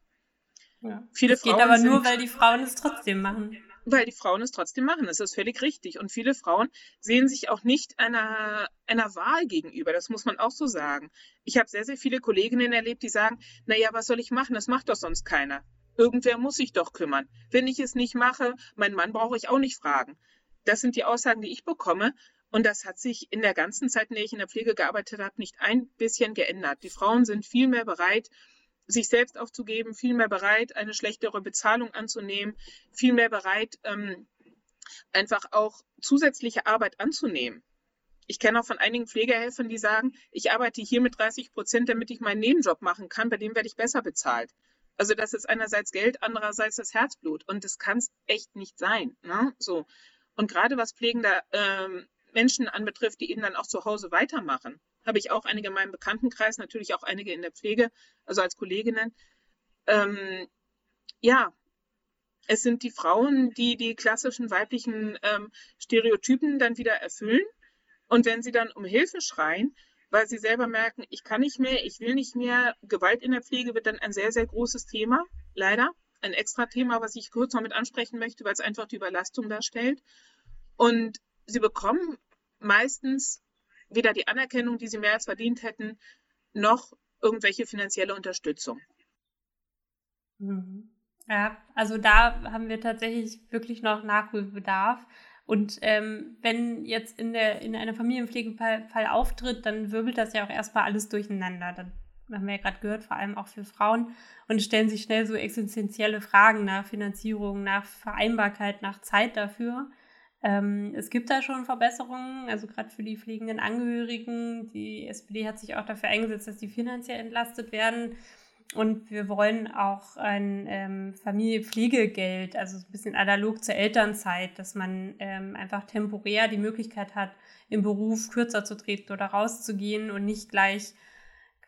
Ja. Viele das Frauen geht aber sind, nur, weil die Frauen es trotzdem machen. Weil die Frauen es trotzdem machen, das ist völlig richtig. Und viele Frauen sehen sich auch nicht einer, einer Wahl gegenüber, das muss man auch so sagen. Ich habe sehr, sehr viele Kolleginnen erlebt, die sagen, naja, was soll ich machen, das macht doch sonst keiner. Irgendwer muss sich doch kümmern. Wenn ich es nicht mache, meinen Mann brauche ich auch nicht fragen. Das sind die Aussagen, die ich bekomme. Und das hat sich in der ganzen Zeit, in der ich in der Pflege gearbeitet habe, nicht ein bisschen geändert. Die Frauen sind viel mehr bereit, sich selbst aufzugeben, viel mehr bereit, eine schlechtere Bezahlung anzunehmen, viel mehr bereit, ähm, einfach auch zusätzliche Arbeit anzunehmen. Ich kenne auch von einigen Pflegehelfern, die sagen, ich arbeite hier mit 30 Prozent, damit ich meinen Nebenjob machen kann, bei dem werde ich besser bezahlt. Also das ist einerseits Geld, andererseits das Herzblut. Und das kann es echt nicht sein. Ne? So. Und gerade was pflegende ähm, Menschen anbetrifft, die eben dann auch zu Hause weitermachen, habe ich auch einige in meinem Bekanntenkreis, natürlich auch einige in der Pflege, also als Kolleginnen. Ähm, ja, es sind die Frauen, die die klassischen weiblichen ähm, Stereotypen dann wieder erfüllen. Und wenn sie dann um Hilfe schreien, weil sie selber merken, ich kann nicht mehr, ich will nicht mehr. Gewalt in der Pflege wird dann ein sehr, sehr großes Thema, leider. Ein extra Thema, was ich kurz noch mit ansprechen möchte, weil es einfach die Überlastung darstellt. Und sie bekommen meistens weder die Anerkennung, die sie mehr als verdient hätten, noch irgendwelche finanzielle Unterstützung. Mhm. Ja, also da haben wir tatsächlich wirklich noch Nachholbedarf. Und ähm, wenn jetzt in, der, in einer Familienpflegefall auftritt, dann wirbelt das ja auch erstmal alles durcheinander. Dann haben wir ja gerade gehört, vor allem auch für Frauen. Und stellen sich schnell so existenzielle Fragen nach Finanzierung, nach Vereinbarkeit, nach Zeit dafür. Ähm, es gibt da schon Verbesserungen, also gerade für die pflegenden Angehörigen. Die SPD hat sich auch dafür eingesetzt, dass die finanziell entlastet werden. Und wir wollen auch ein ähm, Familienpflegegeld, also ein bisschen analog zur Elternzeit, dass man ähm, einfach temporär die Möglichkeit hat, im Beruf kürzer zu treten oder rauszugehen und nicht gleich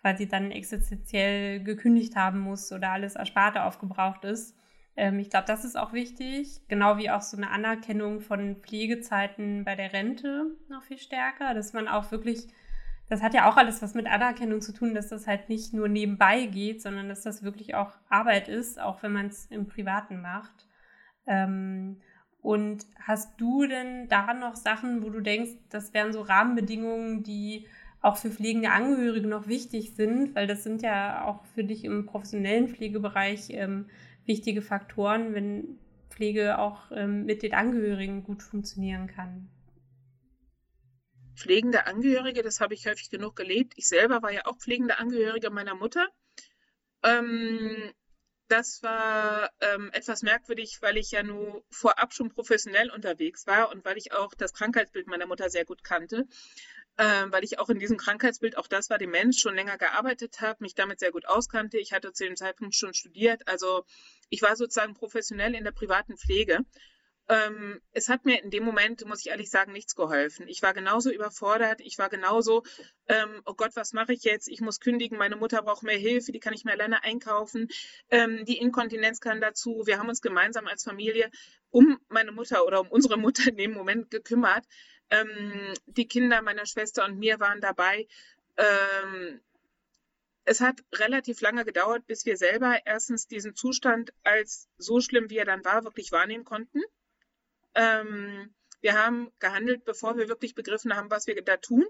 quasi dann existenziell gekündigt haben muss oder alles Ersparte aufgebraucht ist. Ähm, ich glaube, das ist auch wichtig, genau wie auch so eine Anerkennung von Pflegezeiten bei der Rente noch viel stärker, dass man auch wirklich das hat ja auch alles was mit Anerkennung zu tun, dass das halt nicht nur nebenbei geht, sondern dass das wirklich auch Arbeit ist, auch wenn man es im Privaten macht. Ähm, und hast du denn da noch Sachen, wo du denkst, das wären so Rahmenbedingungen, die auch für pflegende Angehörige noch wichtig sind, weil das sind ja auch für dich im professionellen Pflegebereich ähm, wichtige Faktoren, wenn Pflege auch ähm, mit den Angehörigen gut funktionieren kann pflegende Angehörige, das habe ich häufig genug gelebt. Ich selber war ja auch pflegende Angehörige meiner Mutter. Ähm, das war ähm, etwas merkwürdig, weil ich ja nur vorab schon professionell unterwegs war und weil ich auch das Krankheitsbild meiner Mutter sehr gut kannte, äh, weil ich auch in diesem Krankheitsbild, auch das war dem Mensch, schon länger gearbeitet habe, mich damit sehr gut auskannte. Ich hatte zu dem Zeitpunkt schon studiert, also ich war sozusagen professionell in der privaten Pflege ähm, es hat mir in dem Moment, muss ich ehrlich sagen, nichts geholfen. Ich war genauso überfordert. Ich war genauso, ähm, oh Gott, was mache ich jetzt? Ich muss kündigen. Meine Mutter braucht mehr Hilfe. Die kann ich mir alleine einkaufen. Ähm, die Inkontinenz kann dazu. Wir haben uns gemeinsam als Familie um meine Mutter oder um unsere Mutter in dem Moment gekümmert. Ähm, die Kinder meiner Schwester und mir waren dabei. Ähm, es hat relativ lange gedauert, bis wir selber erstens diesen Zustand als so schlimm, wie er dann war, wirklich wahrnehmen konnten. Ähm, wir haben gehandelt, bevor wir wirklich begriffen haben, was wir da tun,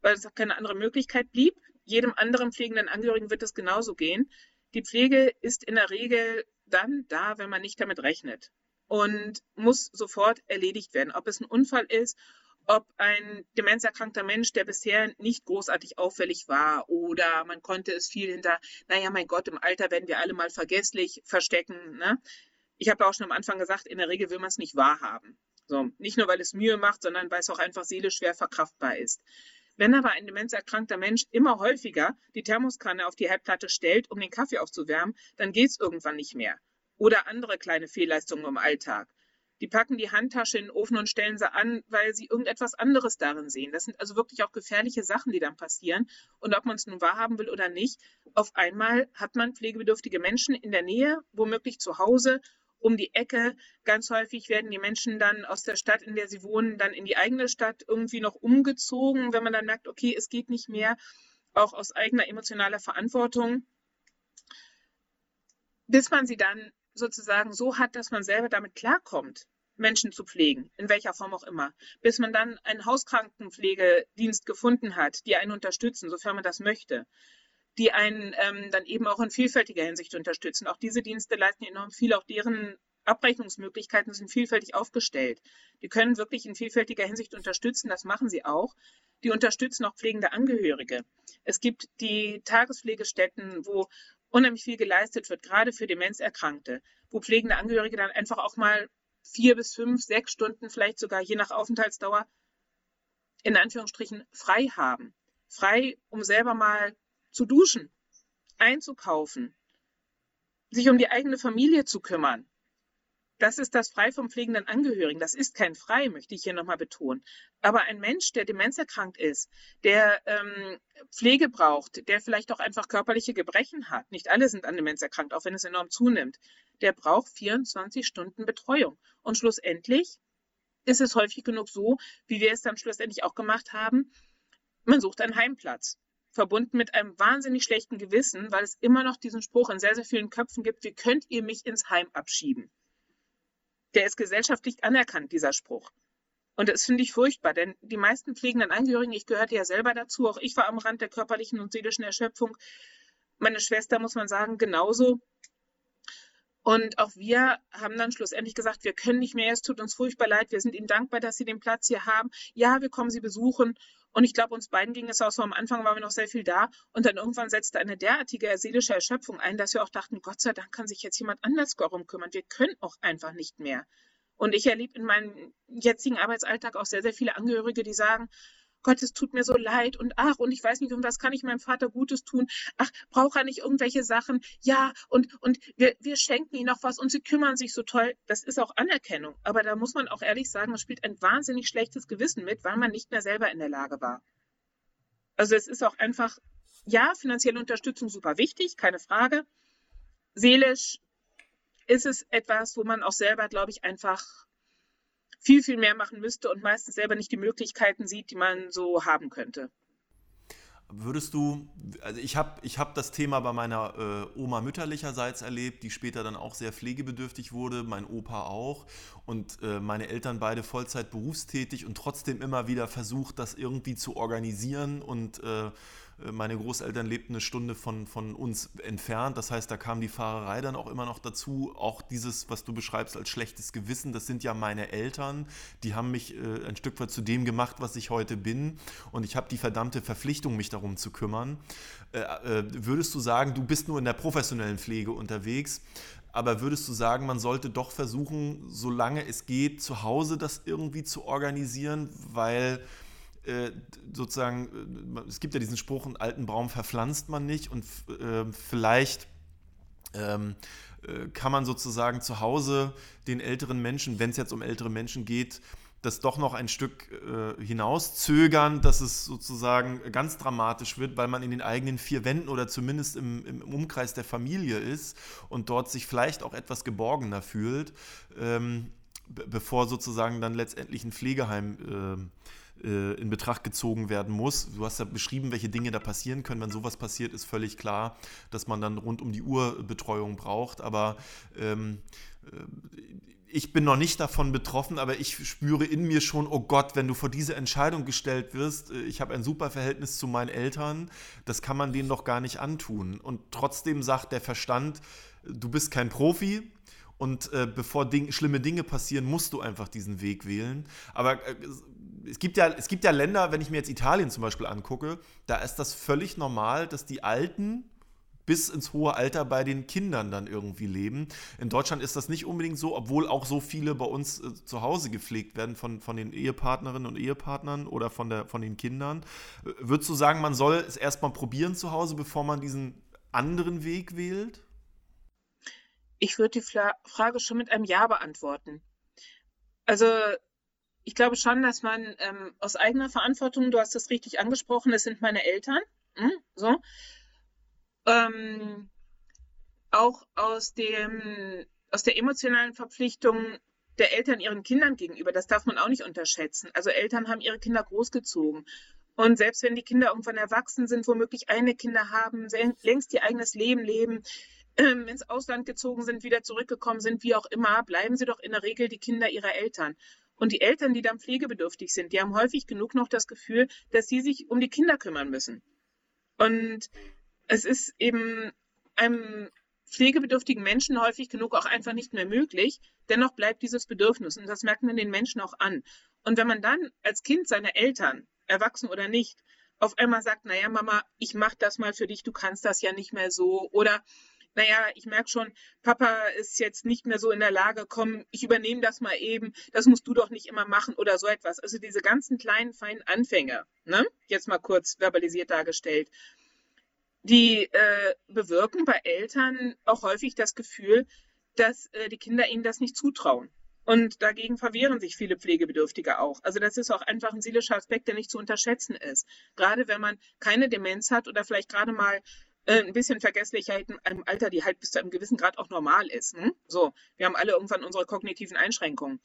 weil es auch keine andere Möglichkeit blieb. Jedem anderen pflegenden Angehörigen wird es genauso gehen. Die Pflege ist in der Regel dann da, wenn man nicht damit rechnet und muss sofort erledigt werden. Ob es ein Unfall ist, ob ein demenzerkrankter Mensch, der bisher nicht großartig auffällig war oder man konnte es viel hinter, naja, mein Gott, im Alter werden wir alle mal vergesslich verstecken. Ne? ich habe auch schon am Anfang gesagt, in der Regel will man es nicht wahrhaben. So, nicht nur, weil es Mühe macht, sondern weil es auch einfach seelisch schwer verkraftbar ist. Wenn aber ein demenzerkrankter Mensch immer häufiger die Thermoskanne auf die Herdplatte stellt, um den Kaffee aufzuwärmen, dann geht es irgendwann nicht mehr. Oder andere kleine Fehlleistungen im Alltag. Die packen die Handtasche in den Ofen und stellen sie an, weil sie irgendetwas anderes darin sehen. Das sind also wirklich auch gefährliche Sachen, die dann passieren. Und ob man es nun wahrhaben will oder nicht, auf einmal hat man pflegebedürftige Menschen in der Nähe, womöglich zu Hause, um die Ecke. Ganz häufig werden die Menschen dann aus der Stadt, in der sie wohnen, dann in die eigene Stadt irgendwie noch umgezogen, wenn man dann merkt, okay, es geht nicht mehr, auch aus eigener emotionaler Verantwortung, bis man sie dann sozusagen so hat, dass man selber damit klarkommt, Menschen zu pflegen, in welcher Form auch immer, bis man dann einen Hauskrankenpflegedienst gefunden hat, die einen unterstützen, sofern man das möchte, die einen ähm, dann eben auch in vielfältiger Hinsicht unterstützen. Auch diese Dienste leisten enorm viel, auch deren Abrechnungsmöglichkeiten sind vielfältig aufgestellt. Die können wirklich in vielfältiger Hinsicht unterstützen, das machen sie auch. Die unterstützen auch pflegende Angehörige. Es gibt die Tagespflegestätten, wo unheimlich viel geleistet wird, gerade für Demenzerkrankte, wo pflegende Angehörige dann einfach auch mal vier bis fünf, sechs Stunden, vielleicht sogar je nach Aufenthaltsdauer, in Anführungsstrichen frei haben. Frei, um selber mal zu duschen, einzukaufen, sich um die eigene Familie zu kümmern, das ist das Frei vom pflegenden Angehörigen. Das ist kein Frei, möchte ich hier nochmal betonen. Aber ein Mensch, der demenzerkrankt ist, der ähm, Pflege braucht, der vielleicht auch einfach körperliche Gebrechen hat, nicht alle sind an Demenz erkrankt, auch wenn es enorm zunimmt, der braucht 24 Stunden Betreuung. Und schlussendlich ist es häufig genug so, wie wir es dann schlussendlich auch gemacht haben, man sucht einen Heimplatz verbunden mit einem wahnsinnig schlechten Gewissen, weil es immer noch diesen Spruch in sehr, sehr vielen Köpfen gibt, wie könnt ihr mich ins Heim abschieben? Der ist gesellschaftlich anerkannt, dieser Spruch. Und das finde ich furchtbar, denn die meisten pflegenden Angehörigen, ich gehörte ja selber dazu, auch ich war am Rand der körperlichen und seelischen Erschöpfung. Meine Schwester, muss man sagen, genauso. Und auch wir haben dann schlussendlich gesagt, wir können nicht mehr, es tut uns furchtbar leid, wir sind Ihnen dankbar, dass Sie den Platz hier haben. Ja, wir kommen Sie besuchen. Und ich glaube, uns beiden ging es auch so, am Anfang waren wir noch sehr viel da und dann irgendwann setzte eine derartige seelische Erschöpfung ein, dass wir auch dachten, Gott sei Dank kann sich jetzt jemand anders darum kümmern. Wir können auch einfach nicht mehr. Und ich erlebe in meinem jetzigen Arbeitsalltag auch sehr, sehr viele Angehörige, die sagen, Gott, es tut mir so leid und ach, und ich weiß nicht, um was kann ich meinem Vater Gutes tun? Ach, braucht er nicht irgendwelche Sachen? Ja, und, und wir, wir schenken ihm noch was und sie kümmern sich so toll. Das ist auch Anerkennung. Aber da muss man auch ehrlich sagen, es spielt ein wahnsinnig schlechtes Gewissen mit, weil man nicht mehr selber in der Lage war. Also es ist auch einfach, ja, finanzielle Unterstützung super wichtig, keine Frage. Seelisch ist es etwas, wo man auch selber, glaube ich, einfach viel, viel mehr machen müsste und meistens selber nicht die Möglichkeiten sieht, die man so haben könnte. Würdest du, also ich habe ich hab das Thema bei meiner äh, Oma mütterlicherseits erlebt, die später dann auch sehr pflegebedürftig wurde, mein Opa auch und äh, meine Eltern beide Vollzeit berufstätig und trotzdem immer wieder versucht, das irgendwie zu organisieren und äh, meine Großeltern lebten eine Stunde von, von uns entfernt. Das heißt, da kam die Fahrerei dann auch immer noch dazu. Auch dieses, was du beschreibst als schlechtes Gewissen, das sind ja meine Eltern. Die haben mich äh, ein Stück weit zu dem gemacht, was ich heute bin. Und ich habe die verdammte Verpflichtung, mich darum zu kümmern. Äh, äh, würdest du sagen, du bist nur in der professionellen Pflege unterwegs? Aber würdest du sagen, man sollte doch versuchen, solange es geht, zu Hause das irgendwie zu organisieren, weil äh, sozusagen, äh, es gibt ja diesen Spruch, einen alten Baum verpflanzt man nicht und äh, vielleicht ähm, äh, kann man sozusagen zu Hause den älteren Menschen, wenn es jetzt um ältere Menschen geht, das doch noch ein Stück äh, hinauszögern, dass es sozusagen ganz dramatisch wird, weil man in den eigenen vier Wänden oder zumindest im, im Umkreis der Familie ist und dort sich vielleicht auch etwas geborgener fühlt, ähm, bevor sozusagen dann letztendlich ein Pflegeheim äh, äh, in Betracht gezogen werden muss. Du hast ja beschrieben, welche Dinge da passieren können. Wenn sowas passiert, ist völlig klar, dass man dann rund um die Uhr Betreuung braucht. Aber ähm, äh, ich bin noch nicht davon betroffen, aber ich spüre in mir schon, oh Gott, wenn du vor diese Entscheidung gestellt wirst, äh, ich habe ein super Verhältnis zu meinen Eltern, das kann man denen doch gar nicht antun. Und trotzdem sagt der Verstand, du bist kein Profi, und äh, bevor Ding, schlimme Dinge passieren, musst du einfach diesen Weg wählen. Aber äh, es gibt, ja, es gibt ja Länder, wenn ich mir jetzt Italien zum Beispiel angucke, da ist das völlig normal, dass die Alten bis ins hohe Alter bei den Kindern dann irgendwie leben. In Deutschland ist das nicht unbedingt so, obwohl auch so viele bei uns äh, zu Hause gepflegt werden von, von den Ehepartnerinnen und Ehepartnern oder von, der, von den Kindern. Äh, würdest du sagen, man soll es erstmal probieren zu Hause, bevor man diesen anderen Weg wählt? Ich würde die Frage schon mit einem Ja beantworten. Also ich glaube schon, dass man ähm, aus eigener Verantwortung, du hast das richtig angesprochen, es sind meine Eltern, hm, so, ähm, auch aus dem, aus der emotionalen Verpflichtung der Eltern ihren Kindern gegenüber, das darf man auch nicht unterschätzen. Also Eltern haben ihre Kinder großgezogen. Und selbst wenn die Kinder irgendwann erwachsen sind, womöglich eine Kinder haben, längst ihr eigenes Leben leben, ähm, ins Ausland gezogen sind, wieder zurückgekommen sind, wie auch immer, bleiben sie doch in der Regel die Kinder ihrer Eltern. Und die Eltern, die dann pflegebedürftig sind, die haben häufig genug noch das Gefühl, dass sie sich um die Kinder kümmern müssen. Und es ist eben einem pflegebedürftigen Menschen häufig genug auch einfach nicht mehr möglich. Dennoch bleibt dieses Bedürfnis und das merkt man den Menschen auch an. Und wenn man dann als Kind seiner Eltern, erwachsen oder nicht, auf einmal sagt, naja, Mama, ich mach das mal für dich, du kannst das ja nicht mehr so. Oder naja, ich merke schon, Papa ist jetzt nicht mehr so in der Lage, komm, ich übernehme das mal eben, das musst du doch nicht immer machen oder so etwas. Also diese ganzen kleinen, feinen Anfänge, ne? jetzt mal kurz verbalisiert dargestellt, die äh, bewirken bei Eltern auch häufig das Gefühl, dass äh, die Kinder ihnen das nicht zutrauen. Und dagegen verwehren sich viele Pflegebedürftige auch. Also das ist auch einfach ein seelischer Aspekt, der nicht zu unterschätzen ist. Gerade wenn man keine Demenz hat oder vielleicht gerade mal äh, ein bisschen Vergesslichkeit in einem Alter, die halt bis zu einem gewissen Grad auch normal ist. Hm? So, wir haben alle irgendwann unsere kognitiven Einschränkungen.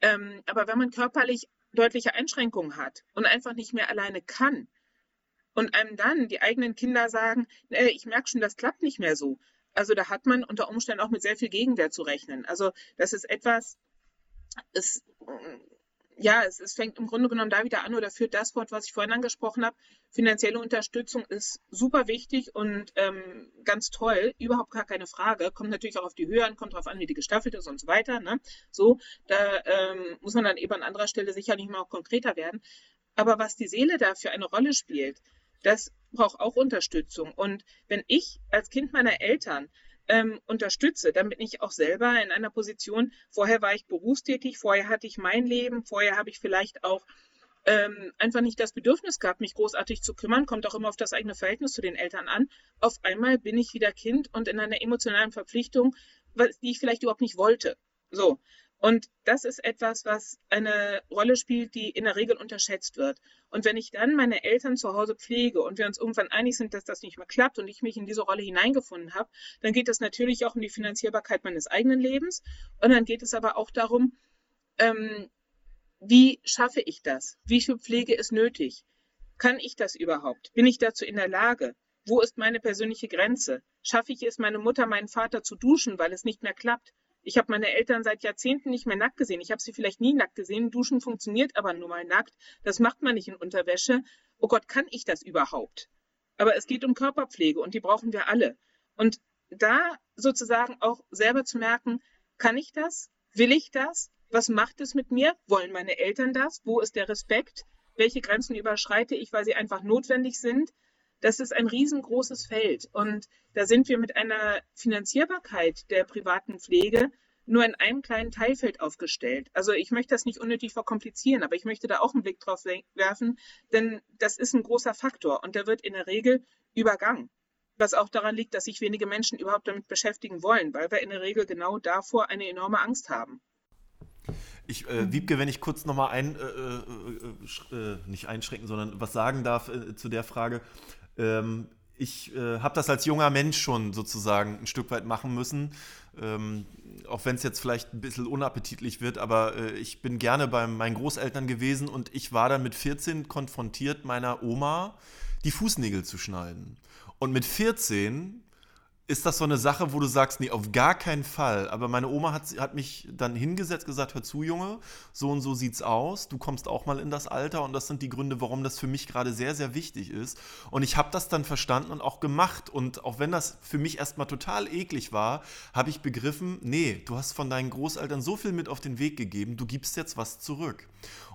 Ähm, aber wenn man körperlich deutliche Einschränkungen hat und einfach nicht mehr alleine kann und einem dann die eigenen Kinder sagen, äh, ich merke schon, das klappt nicht mehr so. Also da hat man unter Umständen auch mit sehr viel Gegenwehr zu rechnen. Also das ist etwas, es ja, es, es, fängt im Grunde genommen da wieder an oder führt das Wort, was ich vorhin angesprochen habe. Finanzielle Unterstützung ist super wichtig und ähm, ganz toll, überhaupt gar keine Frage. Kommt natürlich auch auf die Höhe an, kommt darauf an, wie die gestaffelt ist und so weiter. Ne? So, da ähm, muss man dann eben an anderer Stelle sicherlich mal auch konkreter werden. Aber was die Seele da für eine Rolle spielt, das braucht auch Unterstützung. Und wenn ich als Kind meiner Eltern ähm, unterstütze, dann bin ich auch selber in einer Position, vorher war ich berufstätig, vorher hatte ich mein Leben, vorher habe ich vielleicht auch ähm, einfach nicht das Bedürfnis gehabt, mich großartig zu kümmern, kommt auch immer auf das eigene Verhältnis zu den Eltern an. Auf einmal bin ich wieder Kind und in einer emotionalen Verpflichtung, die ich vielleicht überhaupt nicht wollte. So. Und das ist etwas, was eine Rolle spielt, die in der Regel unterschätzt wird. Und wenn ich dann meine Eltern zu Hause pflege und wir uns irgendwann einig sind, dass das nicht mehr klappt und ich mich in diese Rolle hineingefunden habe, dann geht es natürlich auch um die Finanzierbarkeit meines eigenen Lebens. Und dann geht es aber auch darum, ähm, wie schaffe ich das? Wie viel Pflege ist nötig? Kann ich das überhaupt? Bin ich dazu in der Lage? Wo ist meine persönliche Grenze? Schaffe ich es, meine Mutter, meinen Vater zu duschen, weil es nicht mehr klappt? Ich habe meine Eltern seit Jahrzehnten nicht mehr nackt gesehen. Ich habe sie vielleicht nie nackt gesehen. Duschen funktioniert aber nur mal nackt. Das macht man nicht in Unterwäsche. Oh Gott, kann ich das überhaupt? Aber es geht um Körperpflege und die brauchen wir alle. Und da sozusagen auch selber zu merken, kann ich das? Will ich das? Was macht es mit mir? Wollen meine Eltern das? Wo ist der Respekt? Welche Grenzen überschreite ich, weil sie einfach notwendig sind? Das ist ein riesengroßes Feld. Und da sind wir mit einer Finanzierbarkeit der privaten Pflege nur in einem kleinen Teilfeld aufgestellt. Also ich möchte das nicht unnötig verkomplizieren, aber ich möchte da auch einen Blick drauf werfen, denn das ist ein großer Faktor und der wird in der Regel übergangen. Was auch daran liegt, dass sich wenige Menschen überhaupt damit beschäftigen wollen, weil wir in der Regel genau davor eine enorme Angst haben. Ich, äh, Wiebke, wenn ich kurz nochmal ein, äh, äh, äh, nicht einschränken, sondern was sagen darf äh, zu der Frage. Ähm, ich äh, habe das als junger Mensch schon sozusagen ein Stück weit machen müssen. Ähm, auch wenn es jetzt vielleicht ein bisschen unappetitlich wird, aber äh, ich bin gerne bei meinen Großeltern gewesen und ich war dann mit 14 konfrontiert, meiner Oma die Fußnägel zu schneiden. Und mit 14 ist das so eine Sache, wo du sagst, nee, auf gar keinen Fall. Aber meine Oma hat, hat mich dann hingesetzt, gesagt, hör zu, Junge, so und so sieht's aus. Du kommst auch mal in das Alter und das sind die Gründe, warum das für mich gerade sehr, sehr wichtig ist. Und ich habe das dann verstanden und auch gemacht. Und auch wenn das für mich erstmal total eklig war, habe ich begriffen, nee, du hast von deinen Großeltern so viel mit auf den Weg gegeben, du gibst jetzt was zurück.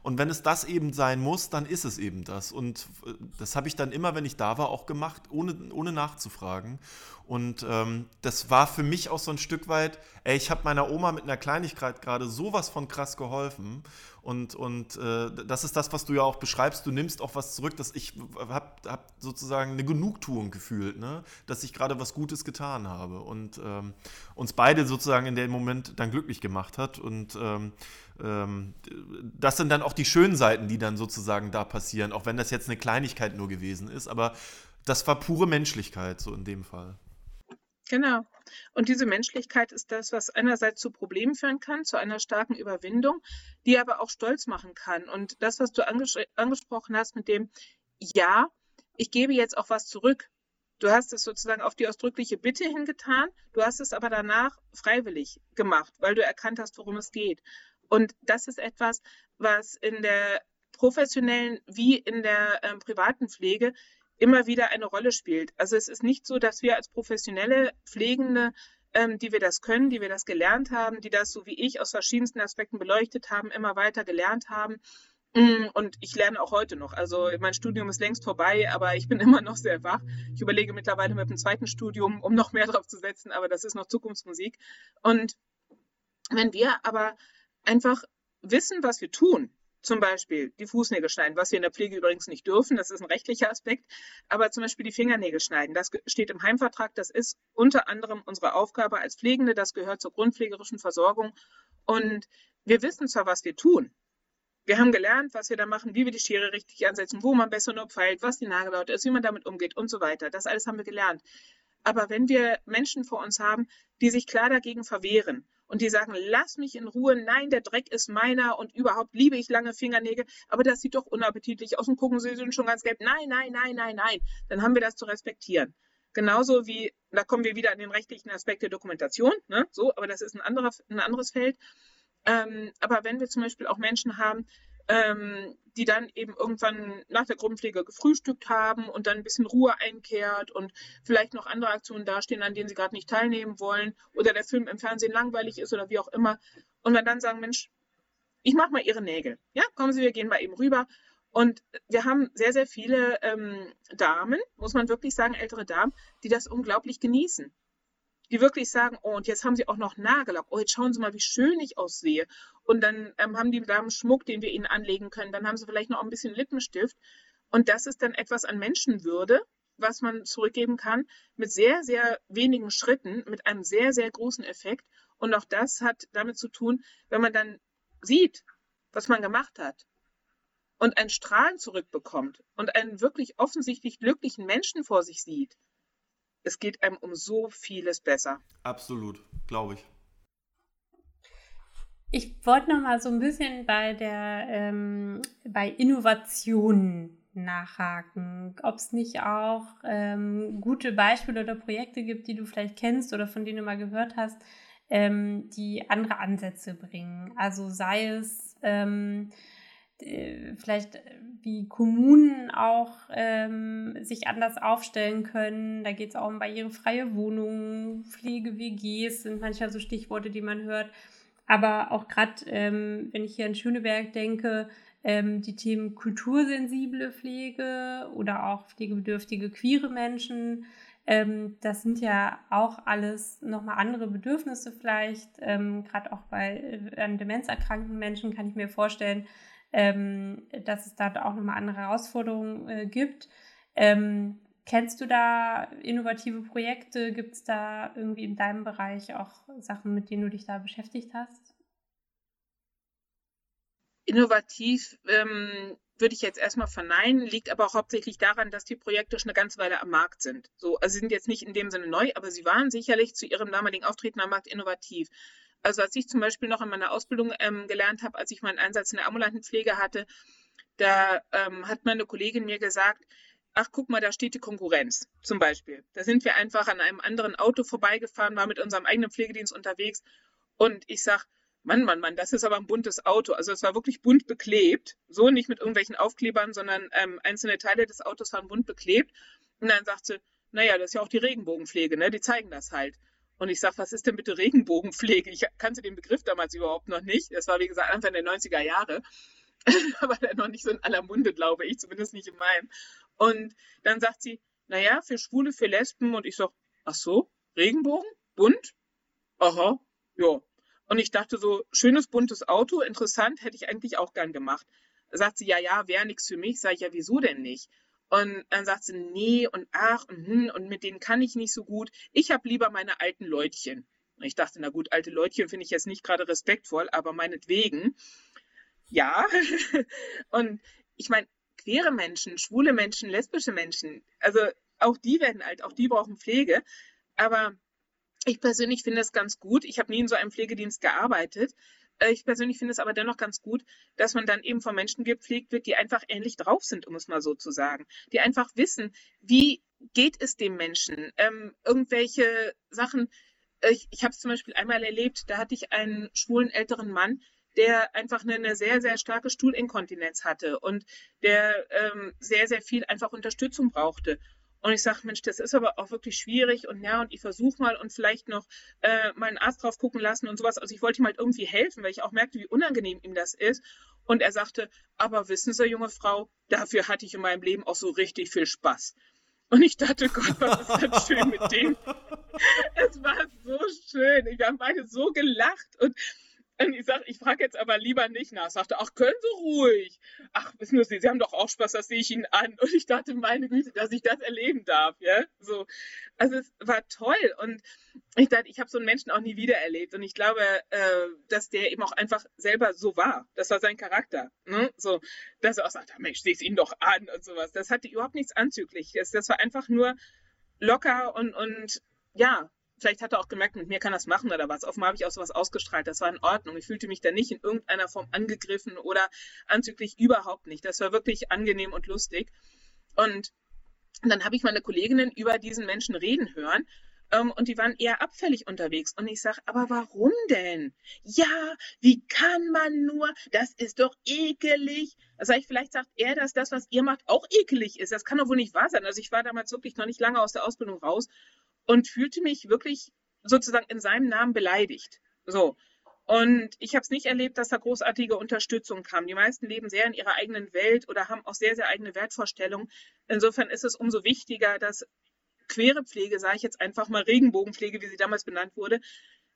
Und wenn es das eben sein muss, dann ist es eben das. Und äh, das habe ich dann immer, wenn ich da war, auch gemacht, ohne, ohne nachzufragen. Und ähm, das war für mich auch so ein Stück weit, ey, ich habe meiner Oma mit einer Kleinigkeit gerade sowas von krass geholfen. Und, und äh, das ist das, was du ja auch beschreibst. Du nimmst auch was zurück, dass ich habe hab sozusagen eine Genugtuung gefühlt, ne? dass ich gerade was Gutes getan habe und ähm, uns beide sozusagen in dem Moment dann glücklich gemacht hat. Und ähm, ähm, das sind dann auch die schönen Seiten, die dann sozusagen da passieren, auch wenn das jetzt eine Kleinigkeit nur gewesen ist. Aber das war pure Menschlichkeit, so in dem Fall. Genau. Und diese Menschlichkeit ist das, was einerseits zu Problemen führen kann, zu einer starken Überwindung, die aber auch stolz machen kann. Und das, was du anges angesprochen hast mit dem Ja, ich gebe jetzt auch was zurück. Du hast es sozusagen auf die ausdrückliche Bitte hingetan, du hast es aber danach freiwillig gemacht, weil du erkannt hast, worum es geht. Und das ist etwas, was in der professionellen wie in der äh, privaten Pflege immer wieder eine Rolle spielt. Also es ist nicht so, dass wir als professionelle Pflegende, ähm, die wir das können, die wir das gelernt haben, die das so wie ich aus verschiedensten Aspekten beleuchtet haben, immer weiter gelernt haben. Mm, und ich lerne auch heute noch. Also mein Studium ist längst vorbei, aber ich bin immer noch sehr wach. Ich überlege mittlerweile mit dem zweiten Studium, um noch mehr drauf zu setzen, aber das ist noch Zukunftsmusik. Und wenn wir aber einfach wissen, was wir tun, zum Beispiel die Fußnägel schneiden, was wir in der Pflege übrigens nicht dürfen, das ist ein rechtlicher Aspekt, aber zum Beispiel die Fingernägel schneiden, das steht im Heimvertrag, das ist unter anderem unsere Aufgabe als Pflegende, das gehört zur grundpflegerischen Versorgung und wir wissen zwar, was wir tun, wir haben gelernt, was wir da machen, wie wir die Schere richtig ansetzen, wo man besser nur pfeilt, was die Nagellaute ist, wie man damit umgeht und so weiter. Das alles haben wir gelernt. Aber wenn wir Menschen vor uns haben, die sich klar dagegen verwehren und die sagen, lass mich in Ruhe, nein, der Dreck ist meiner und überhaupt liebe ich lange Fingernägel, aber das sieht doch unappetitlich aus und gucken Sie sind schon ganz gelb. Nein, nein, nein, nein, nein. Dann haben wir das zu respektieren. Genauso wie, da kommen wir wieder an den rechtlichen Aspekt der Dokumentation, ne? so, aber das ist ein, anderer, ein anderes Feld. Ähm, aber wenn wir zum Beispiel auch Menschen haben, ähm, die dann eben irgendwann nach der Gruppenpflege gefrühstückt haben und dann ein bisschen Ruhe einkehrt und vielleicht noch andere Aktionen dastehen, an denen sie gerade nicht teilnehmen wollen oder der Film im Fernsehen langweilig ist oder wie auch immer. Und man dann sagen, Mensch, ich mache mal Ihre Nägel. Ja, kommen Sie, wir gehen mal eben rüber. Und wir haben sehr, sehr viele ähm, Damen, muss man wirklich sagen, ältere Damen, die das unglaublich genießen die wirklich sagen, oh, und jetzt haben sie auch noch Nagellack. Oh, jetzt schauen Sie mal, wie schön ich aussehe. Und dann ähm, haben die Damen Schmuck, den wir ihnen anlegen können. Dann haben sie vielleicht noch ein bisschen Lippenstift. Und das ist dann etwas an Menschenwürde, was man zurückgeben kann, mit sehr, sehr wenigen Schritten, mit einem sehr, sehr großen Effekt. Und auch das hat damit zu tun, wenn man dann sieht, was man gemacht hat und ein Strahlen zurückbekommt und einen wirklich offensichtlich glücklichen Menschen vor sich sieht, es geht einem um so vieles besser. Absolut, glaube ich. Ich wollte noch mal so ein bisschen bei der ähm, bei Innovationen nachhaken, ob es nicht auch ähm, gute Beispiele oder Projekte gibt, die du vielleicht kennst oder von denen du mal gehört hast, ähm, die andere Ansätze bringen. Also sei es ähm, äh, vielleicht äh, wie Kommunen auch ähm, sich anders aufstellen können. Da geht es auch um barrierefreie Wohnungen, Pflege-WGs sind manchmal so Stichworte, die man hört. Aber auch gerade, ähm, wenn ich hier an Schöneberg denke, ähm, die Themen kultursensible Pflege oder auch pflegebedürftige queere Menschen, ähm, das sind ja auch alles nochmal andere Bedürfnisse vielleicht. Ähm, gerade auch bei äh, an demenzerkrankten Menschen kann ich mir vorstellen, ähm, dass es da auch nochmal andere Herausforderungen äh, gibt. Ähm, kennst du da innovative Projekte? Gibt es da irgendwie in deinem Bereich auch Sachen, mit denen du dich da beschäftigt hast? Innovativ ähm, würde ich jetzt erstmal verneinen, liegt aber auch hauptsächlich daran, dass die Projekte schon eine ganze Weile am Markt sind. So, also sie sind jetzt nicht in dem Sinne neu, aber sie waren sicherlich zu ihrem damaligen Auftreten am Markt innovativ. Also als ich zum Beispiel noch in meiner Ausbildung ähm, gelernt habe, als ich meinen Einsatz in der ambulanten Pflege hatte, da ähm, hat meine Kollegin mir gesagt, ach guck mal, da steht die Konkurrenz zum Beispiel. Da sind wir einfach an einem anderen Auto vorbeigefahren, war mit unserem eigenen Pflegedienst unterwegs und ich sag, Mann, Mann, Mann, das ist aber ein buntes Auto. Also es war wirklich bunt beklebt. So nicht mit irgendwelchen Aufklebern, sondern ähm, einzelne Teile des Autos waren bunt beklebt. Und dann sagt sie, naja, das ist ja auch die Regenbogenpflege, ne? Die zeigen das halt. Und ich sage, was ist denn bitte Regenbogenpflege? Ich kannte den Begriff damals überhaupt noch nicht. Das war, wie gesagt, Anfang der 90er Jahre. aber dann noch nicht so in aller Munde, glaube ich, zumindest nicht in meinem. Und dann sagt sie, naja, für Schwule, für Lesben. Und ich sage, ach so, Regenbogen? Bunt? Aha, ja. Und ich dachte so, schönes buntes Auto, interessant, hätte ich eigentlich auch gern gemacht. Sagt sie, ja, ja, wäre nichts für mich. Sag ich, ja, wieso denn nicht? Und dann sagt sie, nee und ach und hm, und mit denen kann ich nicht so gut. Ich habe lieber meine alten Leutchen. Und ich dachte, na gut, alte Leutchen finde ich jetzt nicht gerade respektvoll, aber meinetwegen. Ja. und ich meine, queere Menschen, schwule Menschen, lesbische Menschen, also auch die werden alt, auch die brauchen Pflege. Aber ich persönlich finde es ganz gut. Ich habe nie in so einem Pflegedienst gearbeitet. Äh, ich persönlich finde es aber dennoch ganz gut, dass man dann eben von Menschen gepflegt wird, die einfach ähnlich drauf sind, um es mal so zu sagen. Die einfach wissen, wie geht es dem Menschen. Ähm, irgendwelche Sachen. Äh, ich, ich habe es zum Beispiel einmal erlebt, da hatte ich einen schwulen älteren Mann, der einfach eine, eine sehr, sehr starke Stuhlinkontinenz hatte und der ähm, sehr, sehr viel einfach Unterstützung brauchte. Und ich sage, Mensch, das ist aber auch wirklich schwierig und ja, und ich versuche mal und vielleicht noch äh, mal einen Arzt drauf gucken lassen und sowas. Also ich wollte ihm halt irgendwie helfen, weil ich auch merkte, wie unangenehm ihm das ist. Und er sagte, aber wissen Sie, junge Frau, dafür hatte ich in meinem Leben auch so richtig viel Spaß. Und ich dachte, Gott, was ist das schön mit dem? es war so schön. Wir haben beide so gelacht und und ich sage, ich frage jetzt aber lieber nicht nach. Sagte, ach, können Sie ruhig. Ach, wissen Sie, Sie haben doch auch Spaß, das sehe ich Ihnen an. Und ich dachte, meine Güte, dass ich das erleben darf, ja. So. Also es war toll. Und ich dachte, ich habe so einen Menschen auch nie wieder erlebt. Und ich glaube, äh, dass der eben auch einfach selber so war. Das war sein Charakter. Ne? So, dass er auch sagt, Mensch, sehe es Ihnen doch an und sowas. Das hatte überhaupt nichts Anzügliches. Das war einfach nur locker und, und ja, vielleicht hat er auch gemerkt, mit mir kann das machen oder was. Offenbar habe ich auch sowas ausgestrahlt. Das war in Ordnung. Ich fühlte mich da nicht in irgendeiner Form angegriffen oder anzüglich überhaupt nicht. Das war wirklich angenehm und lustig. Und dann habe ich meine Kolleginnen über diesen Menschen reden hören. Ähm, und die waren eher abfällig unterwegs. Und ich sage, aber warum denn? Ja, wie kann man nur? Das ist doch ekelig. Sage ich, vielleicht sagt er, dass das, was ihr macht, auch ekelig ist. Das kann doch wohl nicht wahr sein. Also ich war damals wirklich noch nicht lange aus der Ausbildung raus und fühlte mich wirklich sozusagen in seinem Namen beleidigt. So. Und ich habe es nicht erlebt, dass da großartige Unterstützung kam. Die meisten leben sehr in ihrer eigenen Welt oder haben auch sehr, sehr eigene Wertvorstellungen. Insofern ist es umso wichtiger, dass queere Pflege, sage ich jetzt einfach mal Regenbogenpflege, wie sie damals benannt wurde,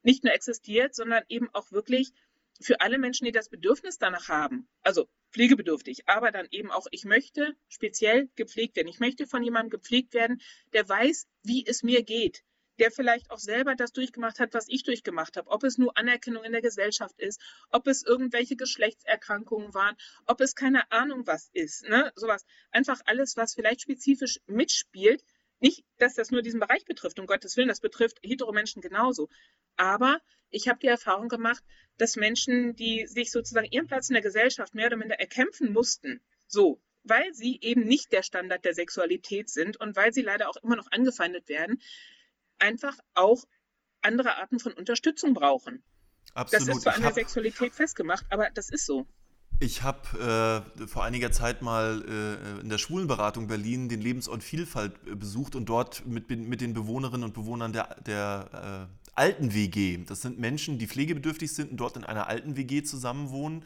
nicht nur existiert, sondern eben auch wirklich für alle Menschen, die das Bedürfnis danach haben, also pflegebedürftig, aber dann eben auch, ich möchte speziell gepflegt werden. Ich möchte von jemandem gepflegt werden, der weiß, wie es mir geht, der vielleicht auch selber das durchgemacht hat, was ich durchgemacht habe. Ob es nur Anerkennung in der Gesellschaft ist, ob es irgendwelche Geschlechtserkrankungen waren, ob es keine Ahnung was ist, ne, sowas. Einfach alles, was vielleicht spezifisch mitspielt. Nicht, dass das nur diesen Bereich betrifft, um Gottes Willen, das betrifft Heteromenschen genauso. Aber ich habe die Erfahrung gemacht, dass Menschen, die sich sozusagen ihren Platz in der Gesellschaft mehr oder minder erkämpfen mussten, so, weil sie eben nicht der Standard der Sexualität sind und weil sie leider auch immer noch angefeindet werden, einfach auch andere Arten von Unterstützung brauchen. Absolut. Das ist zwar an der Sexualität festgemacht, aber das ist so. Ich habe äh, vor einiger Zeit mal äh, in der Schwulenberatung Berlin den Lebensort Vielfalt äh, besucht und dort mit, mit den Bewohnerinnen und Bewohnern der, der äh, alten WG. Das sind Menschen, die pflegebedürftig sind und dort in einer alten WG zusammenwohnen,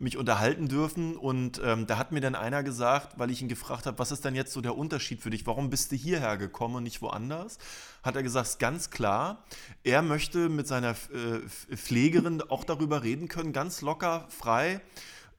mich unterhalten dürfen. Und ähm, da hat mir dann einer gesagt, weil ich ihn gefragt habe, was ist denn jetzt so der Unterschied für dich? Warum bist du hierher gekommen und nicht woanders? Hat er gesagt, ganz klar, er möchte mit seiner äh, Pflegerin auch darüber reden können, ganz locker, frei